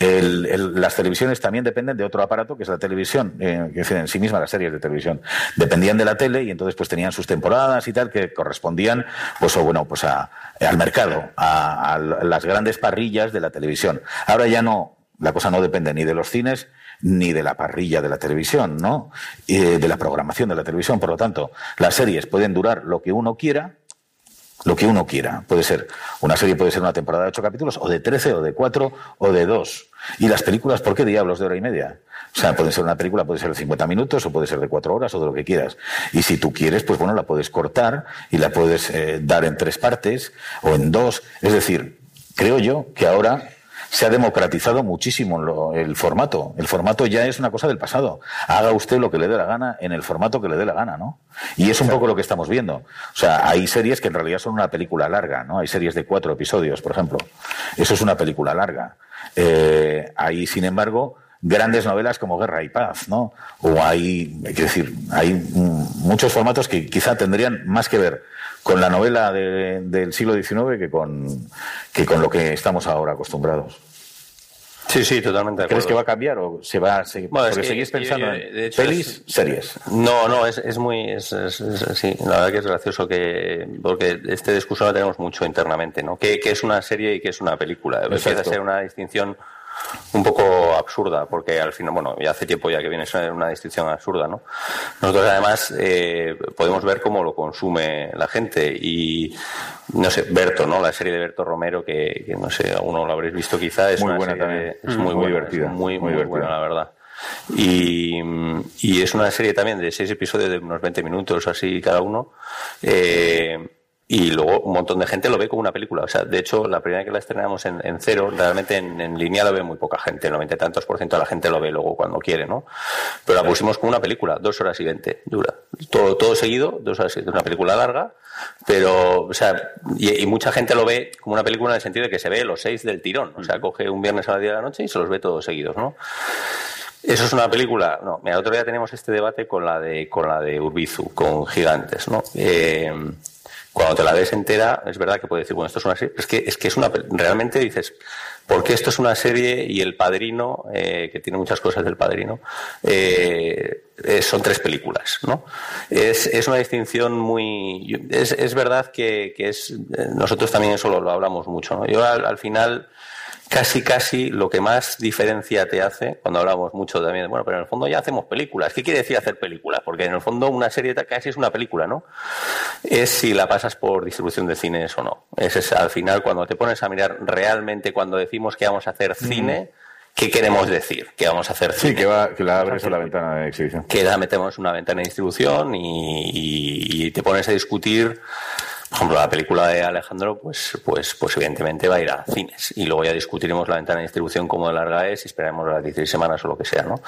Las televisiones también dependen de otro aparato que es la televisión, eh, que es en sí misma las series de televisión. Dependían de la tele y entonces pues tenían sus temporadas y tal que correspondían pues o bueno pues a, al mercado, a las grandes parrillas de la televisión. Ahora ya no, la cosa no depende ni de los cines ni de la parrilla de la televisión, ¿no? Eh, de la programación de la televisión. Por lo tanto, las series pueden durar lo que uno quiera, lo que uno quiera. Puede ser, una serie puede ser una temporada de ocho capítulos, o de trece, o de cuatro, o de dos. Y las películas, ¿por qué diablos de hora y media? O sea, puede ser una película, puede ser de 50 minutos, o puede ser de cuatro horas, o de lo que quieras. Y si tú quieres, pues bueno, la puedes cortar y la puedes eh, dar en tres partes, o en dos. Es decir, creo yo que ahora se ha democratizado muchísimo lo, el formato. El formato ya es una cosa del pasado. Haga usted lo que le dé la gana en el formato que le dé la gana, ¿no? Y es un poco lo que estamos viendo. O sea, hay series que en realidad son una película larga, ¿no? Hay series de cuatro episodios, por ejemplo. Eso es una película larga. Eh, hay, sin embargo, grandes novelas como Guerra y Paz, ¿no? O hay, hay que decir, hay muchos formatos que quizá tendrían más que ver con la novela de, del siglo XIX que con, que con lo que estamos ahora acostumbrados. Sí, sí, totalmente. ¿Crees que va a cambiar o se va a seguir? Bueno, porque es que, seguís pensando yo, en de hecho, pelis, es, series. No, no, es, es muy. Es, es, sí, la verdad que es gracioso que. Porque este discurso lo tenemos mucho internamente, ¿no? ¿Qué, qué es una serie y qué es una película? Empieza a ser una distinción un poco absurda, porque al final, bueno, ya hace tiempo ya que viene a una distinción absurda, ¿no? Nosotros además eh, podemos ver cómo lo consume la gente y, no sé, Berto, ¿no? La serie de Berto Romero, que, que no sé, alguno lo habréis visto quizá, es muy una buena serie también. de- es muy, muy buena, divertida, es muy, muy muy, buena, divertida. la verdad. Y, y es una serie también de seis episodios de unos 20 minutos así cada uno. Eh, y luego un montón de gente lo ve como una película. O sea, de hecho, la primera vez que la estrenamos en, cero, realmente en, línea lo ve muy poca gente, el noventa y tantos por ciento de la gente lo ve luego cuando quiere, ¿no? Pero la pusimos como una película, dos horas y veinte, dura. Todo, todo seguido, dos horas y veinte, una película larga, pero, o sea, y, mucha gente lo ve como una película en el sentido de que se ve los seis del tirón. O sea, coge un viernes a las diez de la noche y se los ve todos seguidos, ¿no? Eso es una película. No, mira, el otro día teníamos este debate con la de con la de Urbizu, con Gigantes, ¿no? Eh, cuando te la ves entera, es verdad que puedes decir, bueno, esto es una serie, es que es que es una realmente dices, ¿por qué esto es una serie y El Padrino, eh, que tiene muchas cosas del Padrino, eh, son tres películas, ¿no? Es, es una distinción muy, es, es verdad que, que, es, nosotros también eso lo, hablamos mucho, ¿no? Yo al final casi casi lo que más diferencia te hace cuando hablamos mucho también, bueno, pero en el fondo ya hacemos películas. ¿Qué quiere decir hacer películas? Porque en el fondo una serie casi es una película, ¿no? Es si la pasas por distribución de cines o no. Ese es al final cuando te pones a mirar realmente cuando decimos que vamos a hacer cine. ¿Qué queremos decir? Que vamos a hacer cine. Sí, que, va, que la abres en la ventana de exhibición. Que la metemos en una ventana de distribución y, y te pones a discutir por ejemplo, la película de Alejandro, pues, pues, pues evidentemente va a ir a cines. Y luego ya discutiremos la ventana de distribución, cómo de larga es, y esperaremos las 16 semanas o lo que sea, ¿no?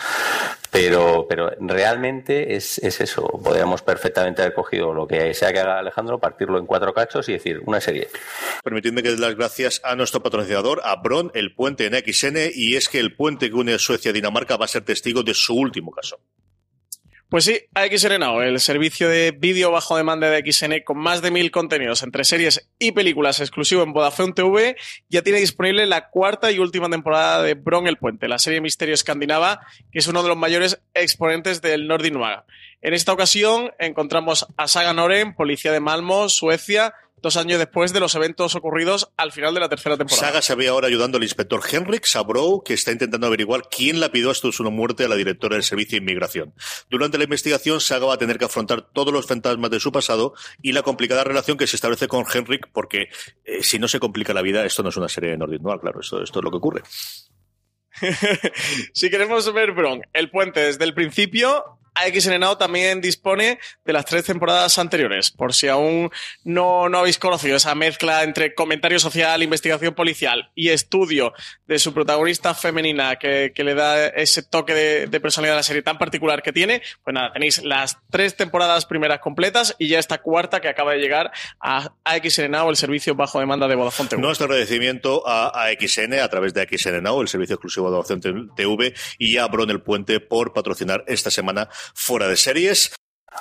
Pero, pero realmente es, es eso. Podríamos perfectamente haber cogido lo que sea que haga Alejandro, partirlo en cuatro cachos y decir, una serie. Permitidme que dé las gracias a nuestro patrocinador, a Bron, el puente en XN, y es que el puente que une Suecia a Dinamarca va a ser testigo de su último caso. Pues sí, AXN Now, el servicio de vídeo bajo demanda de XN con más de mil contenidos entre series y películas exclusivo en Vodafone TV, ya tiene disponible la cuarta y última temporada de Bron el Puente, la serie Misterio Escandinava, que es uno de los mayores exponentes del Nordic. En esta ocasión encontramos a Saga Noren, policía de Malmo, Suecia, dos años después de los eventos ocurridos al final de la tercera temporada. Saga se ve ahora ayudando al inspector Henrik Sabrow, que está intentando averiguar quién la pidió hasta su muerte a la directora del Servicio de Inmigración. Durante la investigación, Saga va a tener que afrontar todos los fantasmas de su pasado y la complicada relación que se establece con Henrik, porque eh, si no se complica la vida, esto no es una serie de Nordic Noir, claro, esto, esto es lo que ocurre. si queremos ver Bron, el puente desde el principio, AXN también dispone de las tres temporadas anteriores, por si aún no, no habéis conocido esa mezcla entre comentario social, investigación policial y estudio de su protagonista femenina que, que le da ese toque de, personalidad a la serie tan particular que tiene. Pues nada, tenéis las tres temporadas primeras completas y ya esta cuarta que acaba de llegar a AXN Now, el servicio bajo demanda de Vodafone TV. Nuestro agradecimiento a AXN a través de AXN Now, el servicio exclusivo de Vodafone TV y a Bron el Puente por patrocinar esta semana fuera de series.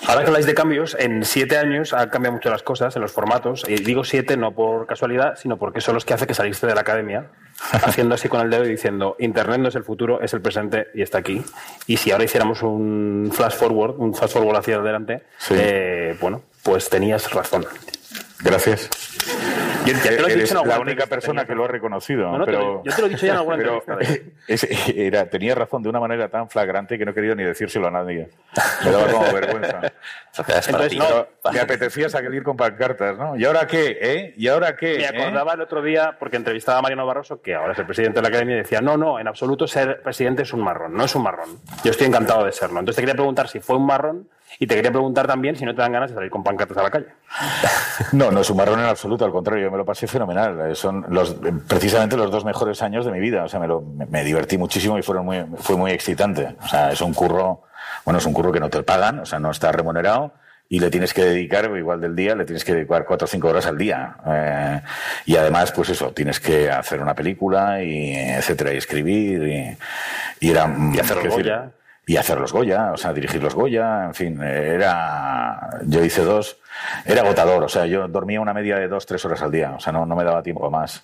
Ahora que habláis de cambios, en siete años han cambiado mucho las cosas en los formatos. Y digo siete no por casualidad, sino porque son los que hace que saliste de la academia, haciendo así con el dedo y diciendo, Internet no es el futuro, es el presente y está aquí. Y si ahora hiciéramos un flash forward, un flash forward hacia adelante, eh, bueno, pues tenías razón. Gracias. Yo, te lo he dicho en la única persona que lo ha reconocido. pero, yo te lo he dicho ya en alguna pero, era, Tenía razón de una manera tan flagrante que no he querido ni decírselo a nadie. Me daba como vergüenza. Entonces, no, me apetecía salir con pancartas, ¿no? ¿Y ahora qué? ¿Eh? ¿Y ahora qué? Me acordaba el otro día, porque entrevistaba a Mariano Barroso, que ahora es el presidente de la academia, y decía: No, no, en absoluto ser presidente es un marrón, no es un marrón. Yo estoy encantado de serlo. Entonces te quería preguntar si fue un marrón y te quería preguntar también si no te dan ganas de salir con pancartas a la calle. No, no es un marrón en absoluto, al contrario, yo me lo pasé fenomenal. Son los, precisamente los dos mejores años de mi vida. O sea, me, lo, me divertí muchísimo y fueron muy, fue muy excitante. O sea, es un curro, bueno, es un curro que no te pagan, o sea, no está remunerado y le tienes que dedicar, igual del día, le tienes que dedicar cuatro o cinco horas al día. Eh, y además, pues eso, tienes que hacer una película y etcétera, y escribir y, y era... Y hacer Goya y hacer los Goya, o sea, dirigir los Goya, en fin, era, yo hice dos, era agotador, o sea, yo dormía una media de dos, tres horas al día, o sea, no, no me daba tiempo más.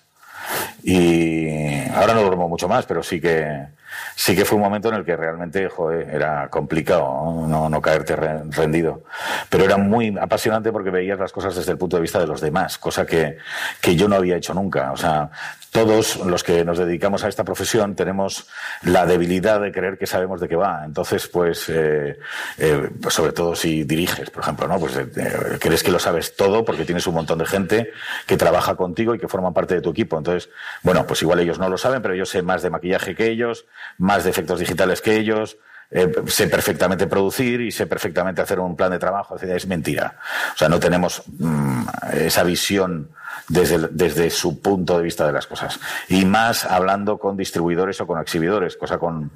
Y ahora no duermo mucho más, pero sí que, sí que fue un momento en el que realmente joder, era complicado no, no caerte rendido. Pero era muy apasionante porque veías las cosas desde el punto de vista de los demás, cosa que, que yo no había hecho nunca. O sea, todos los que nos dedicamos a esta profesión tenemos la debilidad de creer que sabemos de qué va. Entonces, pues, eh, eh, sobre todo si diriges, por ejemplo, ¿no? Pues eh, crees que lo sabes todo porque tienes un montón de gente que trabaja contigo y que forman parte de tu equipo. Entonces, bueno, pues igual ellos no lo saben, pero yo sé más de maquillaje que ellos, más de efectos digitales que ellos, eh, sé perfectamente producir y sé perfectamente hacer un plan de trabajo. Es mentira. O sea, no tenemos mm, esa visión desde, desde su punto de vista de las cosas. Y más hablando con distribuidores o con exhibidores, cosa con,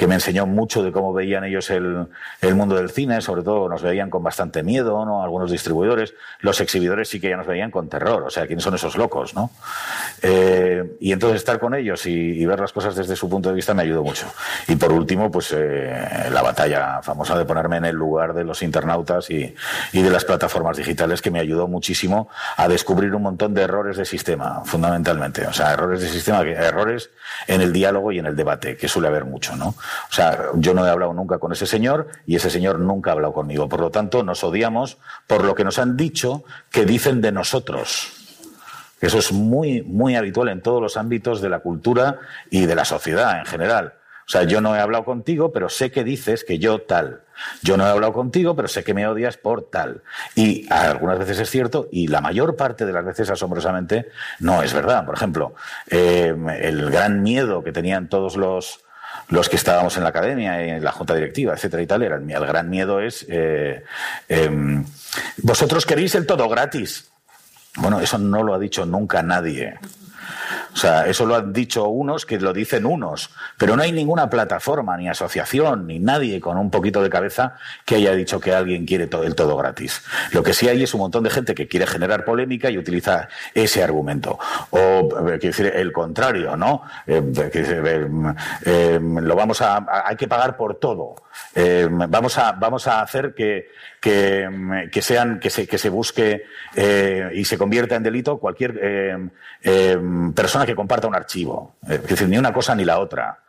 que me enseñó mucho de cómo veían ellos el, mundo del cine, sobre todo nos veían con bastante miedo, ¿no? Algunos distribuidores, los exhibidores sí que ya nos veían con terror, o sea, ¿quiénes son esos locos, no? Eh, y entonces estar con ellos y, y, ver las cosas desde su punto de vista me ayudó mucho. Y por último, pues eh, la batalla famosa de ponerme en el lugar de los internautas y, y de las plataformas digitales que me ayudó muchísimo a descubrir un montón de errores de sistema, fundamentalmente. O sea, errores de sistema, errores en el diálogo y en el debate, que suele haber mucho, ¿no? O sea, yo no he hablado nunca con ese señor y ese señor nunca ha hablado conmigo. Por lo tanto, nos odiamos por lo que nos han dicho que dicen de nosotros. Eso es muy, muy habitual en todos los ámbitos de la cultura y de la sociedad en general. O sea, yo no he hablado contigo, pero sé que dices que yo tal. Yo no he hablado contigo, pero sé que me odias por tal. Y algunas veces es cierto, y la mayor parte de las veces, asombrosamente, no es verdad. Por ejemplo, eh, el gran miedo que tenían todos los, los que estábamos en la academia, en la junta directiva, etcétera y tal, era el, el gran miedo es eh, eh, vosotros queréis el todo gratis. Bueno, eso no lo ha dicho nunca nadie. O sea, eso lo han dicho unos que lo dicen unos, pero no hay ninguna plataforma, ni asociación, ni nadie con un poquito de cabeza que haya dicho que alguien quiere todo, el todo gratis. Lo que sí hay es un montón de gente que quiere generar polémica y utiliza ese argumento. O, eh, quiero decir, el contrario, ¿no? Eh, eh, lo vamos a, hay que pagar por todo. Vamos, a, vamos a hacer que, que, que sean, que se, que se busque eh, y se convierta en delito cualquier eh, persona que comparta un archivo. Es decir, ni una cosa ni la otra.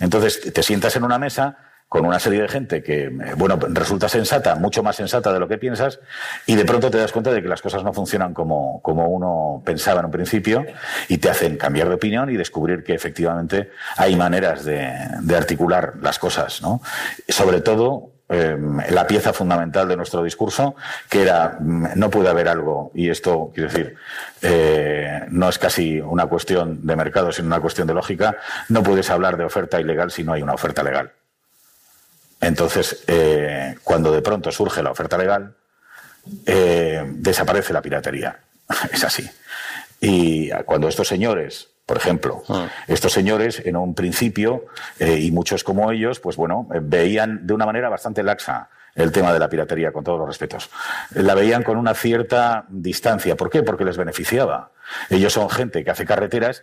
Entonces, te sientas en una mesa con una serie de gente que, bueno, resulta sensata, mucho más sensata de lo que piensas, y de pronto te das cuenta de que las cosas no funcionan como, como uno pensaba en un principio, y te hacen cambiar de opinión y descubrir que efectivamente hay maneras de, de articular las cosas, ¿no? Sobre todo, eh, la pieza fundamental de nuestro discurso, que era no puede haber algo, y esto quiero decir, eh, no es casi una cuestión de mercado, sino una cuestión de lógica, no puedes hablar de oferta ilegal si no hay una oferta legal. Entonces, eh, cuando de pronto surge la oferta legal, eh, desaparece la piratería. es así. Y cuando estos señores, por ejemplo, ah. estos señores en un principio, eh, y muchos como ellos, pues bueno, veían de una manera bastante laxa el tema de la piratería, con todos los respetos. La veían con una cierta distancia. ¿Por qué? Porque les beneficiaba. Ellos son gente que hace carreteras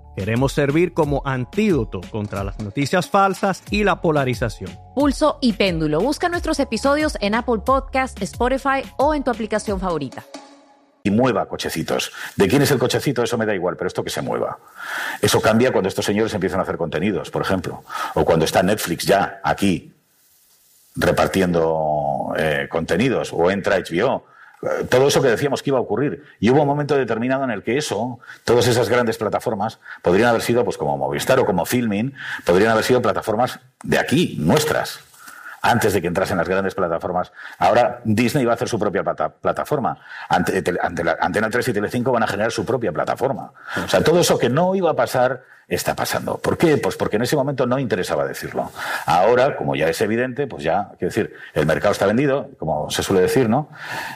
Queremos servir como antídoto contra las noticias falsas y la polarización. Pulso y péndulo. Busca nuestros episodios en Apple Podcast, Spotify o en tu aplicación favorita. Y mueva cochecitos. ¿De quién es el cochecito? Eso me da igual, pero esto que se mueva. Eso cambia cuando estos señores empiezan a hacer contenidos, por ejemplo. O cuando está Netflix ya aquí repartiendo eh, contenidos. O entra HBO todo eso que decíamos que iba a ocurrir. Y hubo un momento determinado en el que eso, todas esas grandes plataformas, podrían haber sido, pues como Movistar o como Filming, podrían haber sido plataformas de aquí, nuestras, antes de que entrasen las grandes plataformas. Ahora Disney va a hacer su propia plata plataforma. Ante, ante la, Antena 3 y Telecinco van a generar su propia plataforma. O sea, todo eso que no iba a pasar está pasando. ¿Por qué? Pues porque en ese momento no interesaba decirlo. Ahora, como ya es evidente, pues ya, quiero decir, el mercado está vendido, como se suele decir, ¿no?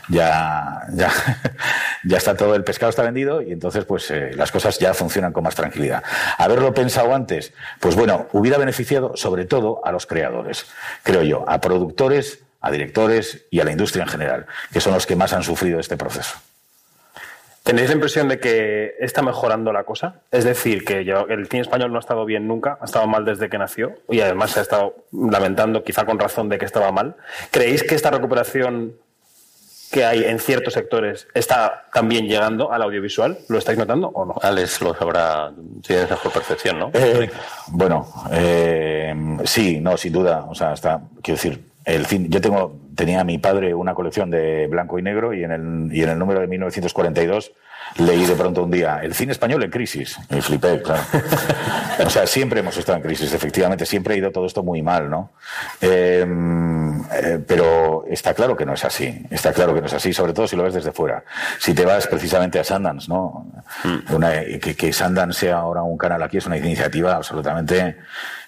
Ya, ya, ya está todo el pescado está vendido y entonces, pues eh, las cosas ya funcionan con más tranquilidad. Haberlo pensado antes, pues bueno, hubiera beneficiado sobre todo a los creadores, creo yo, a productores, a directores y a la industria en general, que son los que más han sufrido este proceso. ¿Tenéis la impresión de que está mejorando la cosa? Es decir, que el cine español no ha estado bien nunca, ha estado mal desde que nació y además se ha estado lamentando, quizá con razón, de que estaba mal. ¿Creéis que esta recuperación que hay en ciertos sectores está también llegando al audiovisual? ¿Lo estáis notando o no? Alex lo sabrá, tiene mejor percepción, ¿no? Eh, bueno, eh, sí, no, sin duda. O sea, está, quiero decir, el cine, yo tengo, tenía mi padre una colección de blanco y negro y en el, y en el número de 1942 leí de pronto un día el cine español en crisis. Y flipé, claro. o sea, siempre hemos estado en crisis, efectivamente, siempre ha ido todo esto muy mal, ¿no? Em, eh, pero está claro que no es así, está claro que no es así, sobre todo si lo ves desde fuera. Si te vas precisamente a Sundance, ¿no? Mm. que, que Sundance sea ahora un canal aquí es una iniciativa absolutamente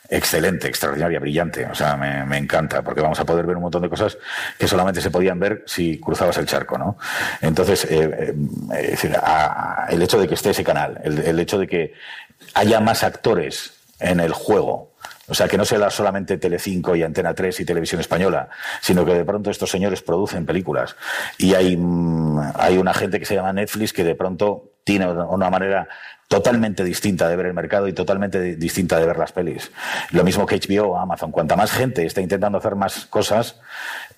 excelente, extraordinaria, brillante. O sea, me, encanta, porque vamos a poder ver un montón de cosas que solamente se podían ver si cruzabas el charco, ¿no? Entonces, eh, eh, el hecho de que esté ese canal, el, hecho de que haya más actores en el juego, o sea, que no sea solamente Telecinco y Antena 3 y Televisión Española, sino que de pronto estos señores producen películas. Y hay, mm, hay una gente que se llama Netflix que de pronto tiene una manera totalmente distinta de ver el mercado y totalmente distinta de ver las pelis. Lo mismo que HBO o Amazon. Cuanta más gente está intentando hacer más cosas,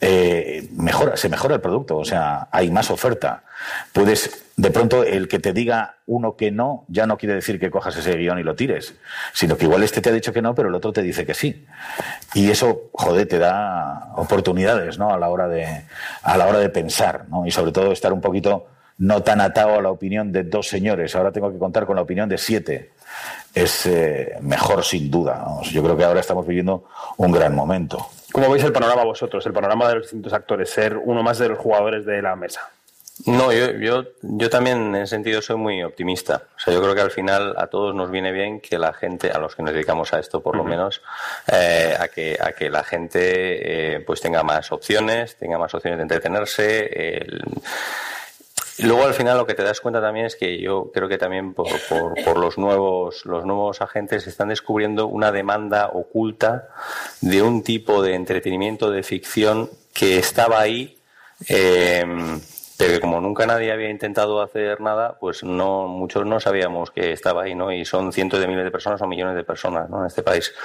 eh, mejora, se mejora el producto. O sea, hay más oferta. Puedes, de pronto, el que te diga uno que no, ya no quiere decir que cojas ese guion y lo tires, sino que igual este te ha dicho que no, pero el otro te dice que sí. Y eso, joder, te da oportunidades, ¿no? A la hora de, a la hora de pensar, ¿no? Y sobre todo estar un poquito no tan atado a la opinión de dos señores. Ahora tengo que contar con la opinión de siete. Es eh, mejor sin duda. Yo creo que ahora estamos viviendo un gran momento. ¿Cómo veis el panorama vosotros, el panorama de los distintos actores, ser uno más de los jugadores de la mesa? No, yo, yo, yo también en ese sentido soy muy optimista. O sea, yo creo que al final a todos nos viene bien que la gente, a los que nos dedicamos a esto por lo menos, eh, a, que, a que la gente eh, pues tenga más opciones, tenga más opciones de entretenerse. El, luego al final lo que te das cuenta también es que yo creo que también por, por, los nuevos los nuevos agentes están descubriendo una demanda oculta de un tipo de entretenimiento de ficción que estaba ahí eh, pero que como nunca nadie había intentado hacer nada, pues no muchos no sabíamos que estaba ahí, ¿no? Y son cientos de miles de personas o millones de personas, ¿no? En este país.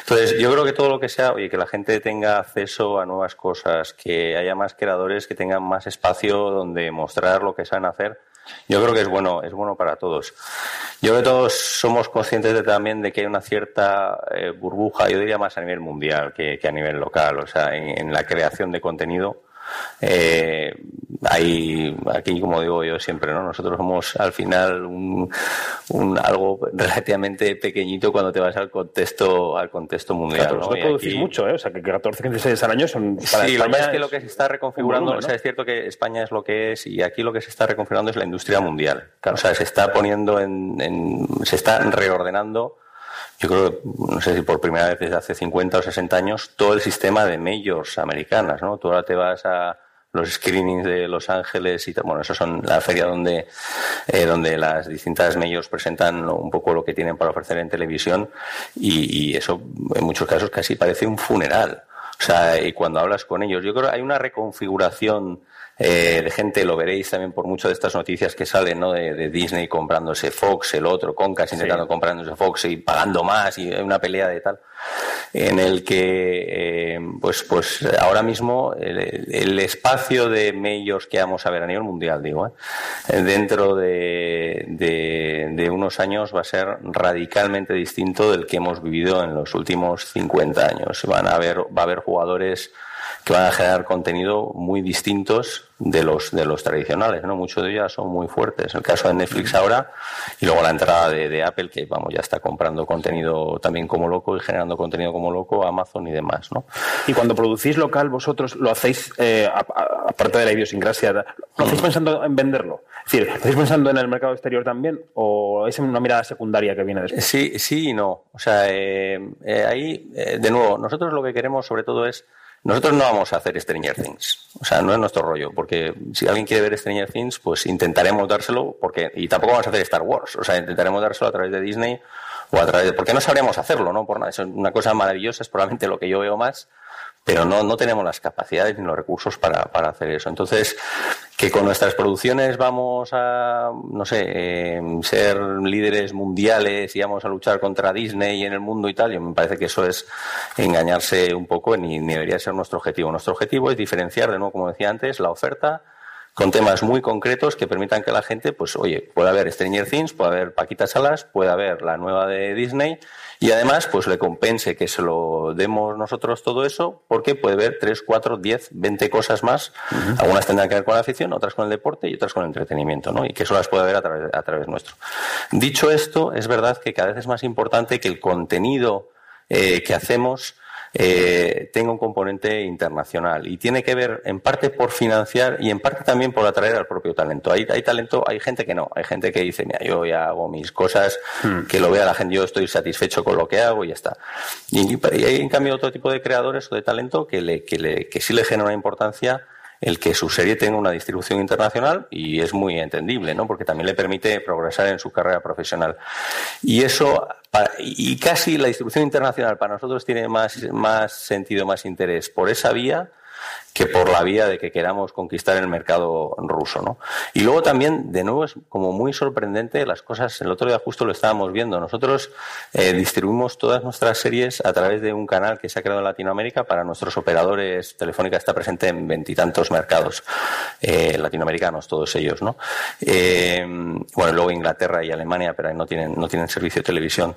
Entonces, yo creo que todo lo que sea, oye, que la gente tenga acceso a nuevas cosas, que haya más creadores, que tengan más espacio donde mostrar lo que saben hacer, yo creo que es bueno, es bueno para todos. Yo creo que todos somos conscientes de, también de que hay una cierta eh, burbuja, yo diría más a nivel mundial que, a nivel local, o sea, en la creación de contenido eh, hay aquí, como digo yo siempre, ¿no? Nosotros somos al final un, algo relativamente pequeñito cuando te vas al contexto al contexto mundial. Claro, ¿no? producís mucho, ¿eh? O sea, que 14, 15 al año son para sí, lo es que lo que se está reconfigurando, o sea, es cierto que España es lo que es y aquí lo que se está reconfigurando es la industria mundial. O sea, se está poniendo en, en se está reordenando yo creo, no sé si por primera vez desde hace 50 o 60 años, todo el sistema de majors americanas, ¿no? Tú ahora te vas a los screenings de Los Ángeles y bueno, eso son la feria donde, eh, donde las distintas majors presentan un poco lo que tienen para ofrecer en televisión y, y eso en muchos casos casi parece un funeral. O sea, y cuando hablas con ellos, yo creo que hay una reconfiguración eh, de gente, lo veréis también por muchas de estas noticias que salen, ¿no? De, Disney comprándose Fox, el otro, Concas intentando comprándose Fox y pagando más y una pelea de tal, en el que, eh, pues, pues ahora mismo el, espacio de medios que vamos a ver a nivel mundial, digo, ¿eh? dentro de, de, unos años va a ser radicalmente distinto del que hemos vivido en los últimos 50 años. Van a haber, va a haber jugadores que van a generar contenido muy distintos de los de los tradicionales, ¿no? Muchos de ellos son muy fuertes. El caso de Netflix ahora y luego la entrada de, Apple que vamos ya está comprando contenido también como loco y generando contenido como loco, Amazon y demás, ¿no? Y cuando producís local vosotros lo hacéis eh, aparte de la idiosincrasia, lo hacéis pensando en venderlo. Es decir, ¿estáis pensando en el mercado exterior también o es una mirada secundaria que viene después? Sí, sí y no. O sea, eh, eh, ahí de nuevo nosotros lo que queremos sobre todo es nosotros no vamos a hacer Stranger Things, o sea, no es nuestro rollo, porque si alguien quiere ver Stranger Things, pues intentaremos dárselo, porque y tampoco vamos a hacer Star Wars, o sea, intentaremos dárselo a través de Disney o a través de, porque no sabríamos hacerlo, ¿no? Por nada, es una cosa maravillosa, es probablemente lo que yo veo más, pero no, no tenemos las capacidades ni los recursos para, para hacer eso. Entonces, que con nuestras producciones vamos a, no sé, eh, ser líderes mundiales y vamos a luchar contra Disney en el mundo y tal, yo me parece que eso es engañarse un poco ni, ni debería ser nuestro objetivo. Nuestro objetivo es diferenciar, de nuevo, como decía antes, la oferta con temas muy concretos que permitan que la gente, pues, oye, pueda ver Stranger Things, pueda ver Paquita Salas, pueda ver la nueva de Disney y además pues le compense que se lo demos nosotros todo eso porque puede ver 3, 4, 10, 20 cosas más. Algunas tendrán que ver con la afición, otras con el deporte y otras con el entretenimiento, ¿no? Y que eso las puede ver a través, a través nuestro. Dicho esto, es verdad que cada vez es más importante que el contenido eh, que hacemos eh, tenga un componente internacional y tiene que ver en parte por financiar y en parte también por atraer al propio talento. Hay, hay talento, hay gente que no, hay gente que dice, mira, yo ya hago mis cosas, hmm. que lo vea la gente, yo estoy satisfecho con lo que hago y ya está. Y, hay en cambio otro tipo de creadores o de talento que, le, que, le, que sí le genera importancia el que su serie tenga una distribución internacional y es muy entendible, ¿no? Porque también le permite progresar en su carrera profesional. Y eso, y casi la distribución internacional para nosotros tiene más, más sentido, más interés por esa vía que por la vía de que queramos conquistar el mercado ruso, ¿no? Y luego también, de nuevo, es como muy sorprendente las cosas. El otro día justo lo estábamos viendo. Nosotros eh, distribuimos todas nuestras series a través de un canal que se ha creado en Latinoamérica para nuestros operadores. Telefónica está presente en veintitantos mercados eh, latinoamericanos, todos ellos, ¿no? Eh, bueno, luego Inglaterra y Alemania, pero ahí no tienen, no tienen servicio de televisión.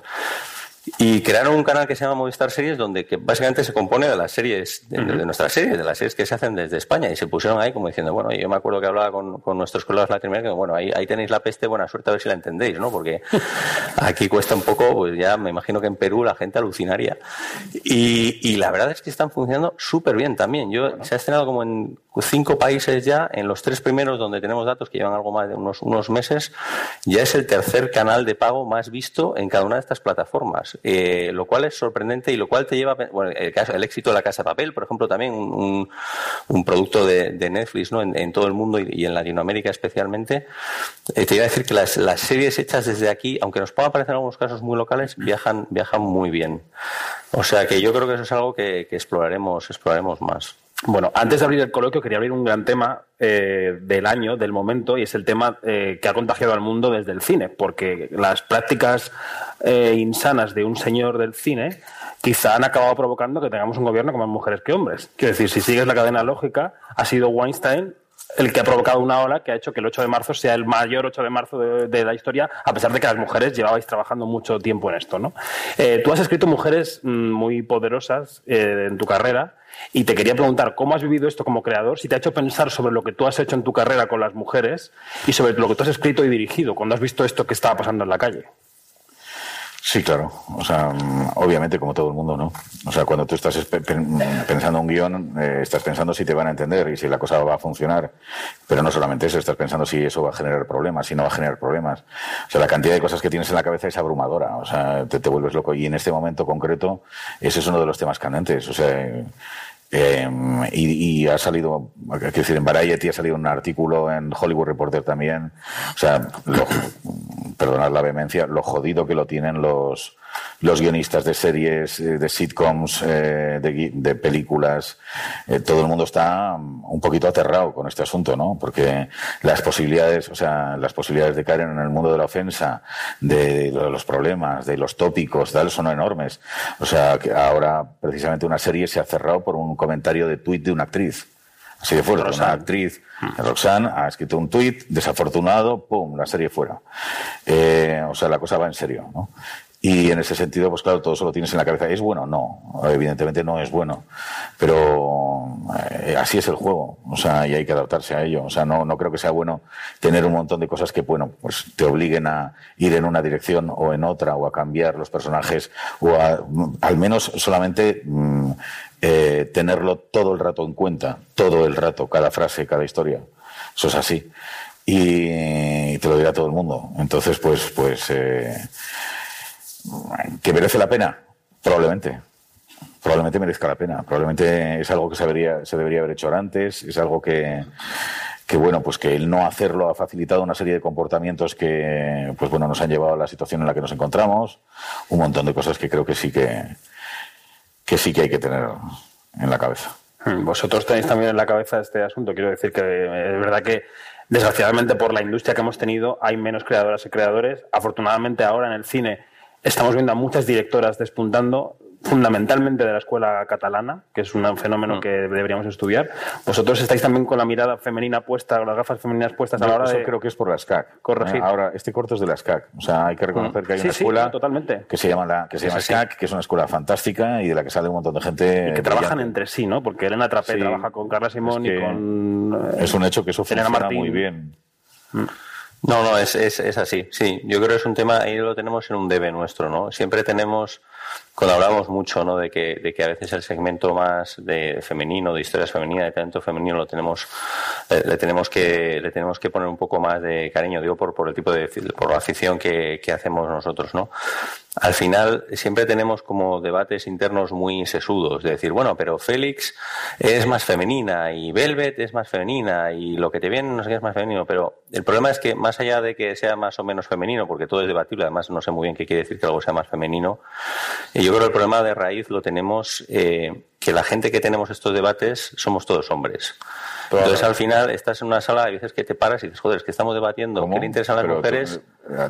Y crearon un canal que se llama Movistar Series, donde que básicamente se compone de las series, de, nuestras series, de las series que se hacen desde España. Y se pusieron ahí como diciendo, bueno, yo me acuerdo que hablaba con, con nuestros colegas latinoamericanos, bueno, ahí, ahí tenéis la peste, buena suerte a ver si la entendéis, ¿no? Porque aquí cuesta un poco, pues ya me imagino que en Perú la gente alucinaría. Y, y la verdad es que están funcionando súper bien también. Yo, se ha estrenado como en cinco países ya, en los tres primeros donde tenemos datos que llevan algo más de unos, unos meses, ya es el tercer canal de pago más visto en cada una de estas plataformas, eh, lo cual es sorprendente y lo cual te lleva, bueno, el, éxito de la Casa de Papel, por ejemplo, también un, producto de, Netflix ¿no? En, todo el mundo y, en Latinoamérica especialmente, eh, te iba a decir que las, series hechas desde aquí, aunque nos puedan parecer algunos casos muy locales, viajan, viajan muy bien. O sea que yo creo que eso es algo que, que exploraremos, exploraremos más. Bueno, antes de abrir el coloquio quería abrir un gran tema eh, del año, del momento, y es el tema eh, que ha contagiado al mundo desde el cine, porque las prácticas eh, insanas de un señor del cine quizá han acabado provocando que tengamos un gobierno con más mujeres que hombres. Quiero decir, si sigues la cadena lógica, ha sido Weinstein el que ha provocado una ola que ha hecho que el 8 de marzo sea el mayor 8 de marzo de, la historia, a pesar de que las mujeres llevabais trabajando mucho tiempo en esto. ¿no? Eh, tú has escrito mujeres mm, muy poderosas eh, en tu carrera y te quería preguntar cómo has vivido esto como creador, si te ha hecho pensar sobre lo que tú has hecho en tu carrera con las mujeres y sobre lo que tú has escrito y dirigido cuando has visto esto que estaba pasando en la calle. Sí, claro. O sea, obviamente como todo el mundo, ¿no? O sea, cuando tú estás pensando un guion, eh, estás pensando si te van a entender y si la cosa va a funcionar. Pero no solamente eso, estás pensando si eso va a generar problemas, si no va a generar problemas. O sea, la cantidad de cosas que tienes en la cabeza es abrumadora. O sea, te, te vuelves loco. Y en este momento concreto, ese es uno de los temas candentes. O sea, eh, y, ha salido, quiero decir, en Variety ha salido un artículo en Hollywood Reporter también. O sea, lo, perdonad la vehemencia, lo jodido que lo tienen los, los guionistas de series, eh, de sitcoms, eh, de, películas, eh, todo el mundo está un poquito aterrado con este asunto, ¿no? Porque las posibilidades, o sea, las posibilidades de caer en el mundo de la ofensa, de, los problemas, de los tópicos, tal, son enormes. O sea, que ahora precisamente una serie se ha cerrado por un comentario de tuit de una actriz. Así de fuera, una actriz, mm. Roxanne, ha escrito un tuit, desafortunado, pum, la serie fuera. o sea, la cosa va en serio, ¿no? Y en ese sentido, pues claro, todo eso lo tienes en la cabeza. ¿Es bueno? No, evidentemente no es bueno. Pero eh, así es el juego. O sea, y hay que adaptarse a ello. O sea, no, no creo que sea bueno tener un montón de cosas que, bueno, pues te obliguen a ir en una dirección o en otra, o a cambiar los personajes, o a, al menos solamente mm, eh, tenerlo todo el rato en cuenta, todo el rato, cada frase, cada historia. Eso es así. Y te lo dirá todo el mundo. Entonces, pues, pues, eh, ¿Que merece la pena? Probablemente. Probablemente merezca la pena. Probablemente es algo que se debería, se debería haber hecho antes. Es algo que, que, bueno, pues que el no hacerlo ha facilitado una serie de comportamientos que, pues bueno, nos han llevado a la situación en la que nos encontramos. Un montón de cosas que creo que sí que, que sí que hay que tener en la cabeza. Vosotros tenéis también en la cabeza este asunto. Quiero decir que es verdad que desgraciadamente por la industria que hemos tenido hay menos creadoras y creadores. Afortunadamente ahora en el cine Estamos viendo a muchas directoras despuntando. fundamentalmente de la escuela catalana, que es un fenómeno mm. que deberíamos estudiar. Vosotros estáis también con la mirada femenina puesta, con las gafas femeninas puestas a la hora de... creo que es por la SCAC. Corregir. Ahora, este corto es de la SCAC. O sea, hay que reconocer mm. que hay una escuela totalmente. que se llama, la, que se llama SCAC, que es una escuela fantástica y de la que sale un montón de gente... Y que trabajan entre sí, ¿no? Porque Elena Trapé trabaja con Carla Simón y con... Es un hecho que eso funciona muy bien. Mm. No, no, es, es, es, así, sí. Yo creo que es un tema, ahí lo tenemos en un debe nuestro, ¿no? Siempre tenemos, cuando hablamos mucho, ¿no? De que, a veces el segmento más de femenino, de historias femeninas, de talento femenino, lo tenemos, eh, le, tenemos que, le tenemos que poner un poco más de cariño, digo, por, por el tipo de, por la afición que, que hacemos nosotros, ¿no? al final siempre tenemos como debates internos muy sesudos, de decir, bueno, pero Félix es más femenina y Velvet es más femenina y lo que te viene no sé qué es más femenino, pero el problema es que más allá de que sea más o menos femenino, porque todo es debatible, además no sé muy bien qué quiere decir que algo sea más femenino, yo creo que el problema de raíz lo tenemos eh, que la gente que tenemos estos debates somos todos hombres. Entonces, al final, estás en una sala y veces que te paras y dices, joder, es que estamos debatiendo, ¿qué le interesan las mujeres?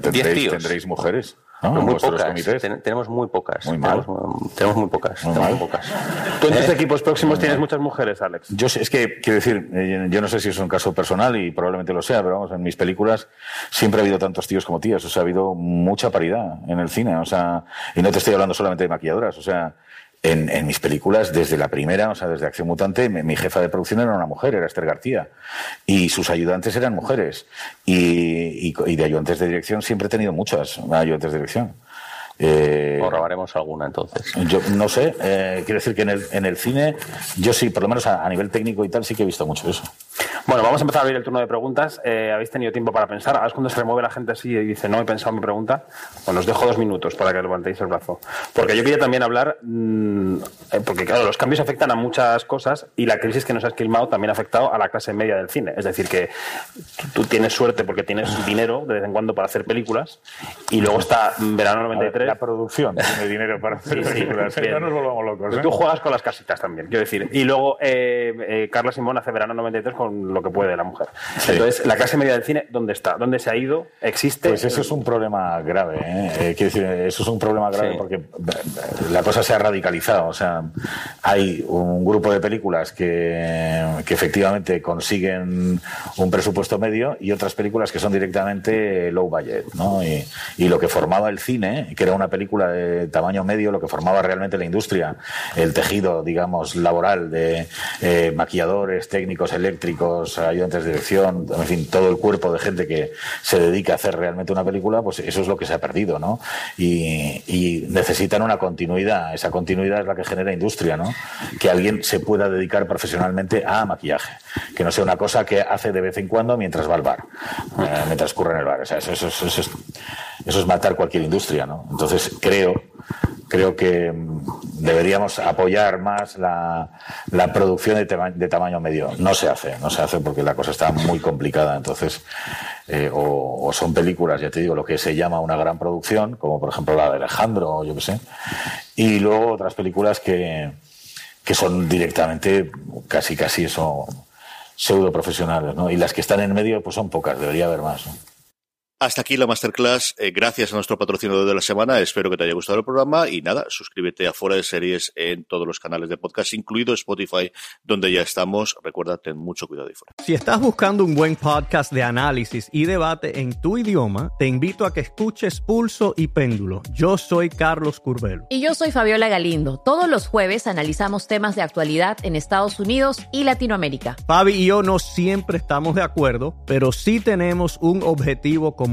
¿Tendréis, ¿Tendréis mujeres? Muy pocas. tenemos muy pocas. Muy mal. Tenemos, muy pocas. pocas. ¿Tú en tus ¿Eh? equipos próximos tienes muchas mujeres, Alex? Yo es que, quiero decir, eh, yo no sé si es un caso personal y probablemente lo sea, pero vamos, en mis películas siempre ha habido tantos tíos como tías. O sea, ha habido mucha paridad en el cine. O sea, y no te estoy hablando solamente de maquilladoras. O sea, en, mis películas, desde la primera, o sea, desde Acción Mutante, mi, jefa de producción era una mujer, era Esther García. Y sus ayudantes eran mujeres. Y, y, de ayudantes de dirección siempre he tenido muchas ayudantes de dirección. Eh, o robaremos alguna entonces. Yo no sé, eh, quiero decir que en el, en el cine, yo sí, por lo menos a, nivel técnico y tal, sí que he visto mucho eso. Bueno, vamos a empezar a abrir el turno de preguntas. Eh, Habéis tenido tiempo para pensar. Ahora es cuando se remueve la gente así y dice, no he pensado mi pregunta. Bueno, os dejo dos minutos para que levantéis el brazo. Porque yo quería también hablar, mm, eh, porque claro, los cambios afectan a muchas cosas y la crisis que nos ha esquilmado también ha afectado a la clase media del cine. Es decir, que tú, tienes suerte porque tienes dinero de vez en cuando para hacer películas y luego está Verano 93. La producción tiene dinero para hacer películas. no nos volvamos locos. Tú juegas con las casitas también, quiero decir. Y luego eh, Carla Simón hace Verano 93 con lo que puede la mujer. Entonces, la clase media del cine, ¿dónde está? ¿Dónde se ha ido? ¿Existe? Pues eso es un problema grave. ¿eh? eh decir, eso es un problema grave porque la cosa se ha radicalizado. O sea, hay un grupo de películas que, que efectivamente consiguen un presupuesto medio y otras películas que son directamente low budget. ¿no? Y, y lo que formaba el cine, que era una película de tamaño medio, lo que formaba realmente la industria, el tejido, digamos, laboral de eh, maquilladores, técnicos eléctricos, ayudantes de dirección, en fin, todo el cuerpo de gente que se dedica a hacer realmente una película, pues eso es lo que se ha perdido, ¿no? Y, necesitan una continuidad. Esa continuidad es la que genera industria, ¿no? Que alguien se pueda dedicar profesionalmente a maquillaje. Que no sea una cosa que hace de vez en cuando mientras va al bar, eh, mientras curra en el bar. O sea, eso, es, es matar cualquier industria, ¿no? Entonces creo creo que mm, deberíamos apoyar más la, producción de, tamaño medio. No se hace, no se hace porque la cosa está muy complicada. Entonces, eh, o, son películas, ya te digo, lo que se llama una gran producción, como por ejemplo la de Alejandro, o yo qué sé, y luego otras películas que, que son directamente casi, casi eso, pseudo profesionales, ¿no? Y las que están en medio, pues son pocas, debería haber más. Hasta aquí la masterclass. Eh, gracias a nuestro patrocinador de la semana. Espero que te haya gustado el programa. Y nada, suscríbete a Fuera de Series en todos los canales de podcast, incluido Spotify, donde ya estamos. Recuerda, ten mucho cuidado y fuera. Si estás buscando un buen podcast de análisis y debate en tu idioma, te invito a que escuches Pulso y Péndulo. Yo soy Carlos Curbelo. Y yo soy Fabiola Galindo. Todos los jueves analizamos temas de actualidad en Estados Unidos y Latinoamérica. Fabi y yo no siempre estamos de acuerdo, pero sí tenemos un objetivo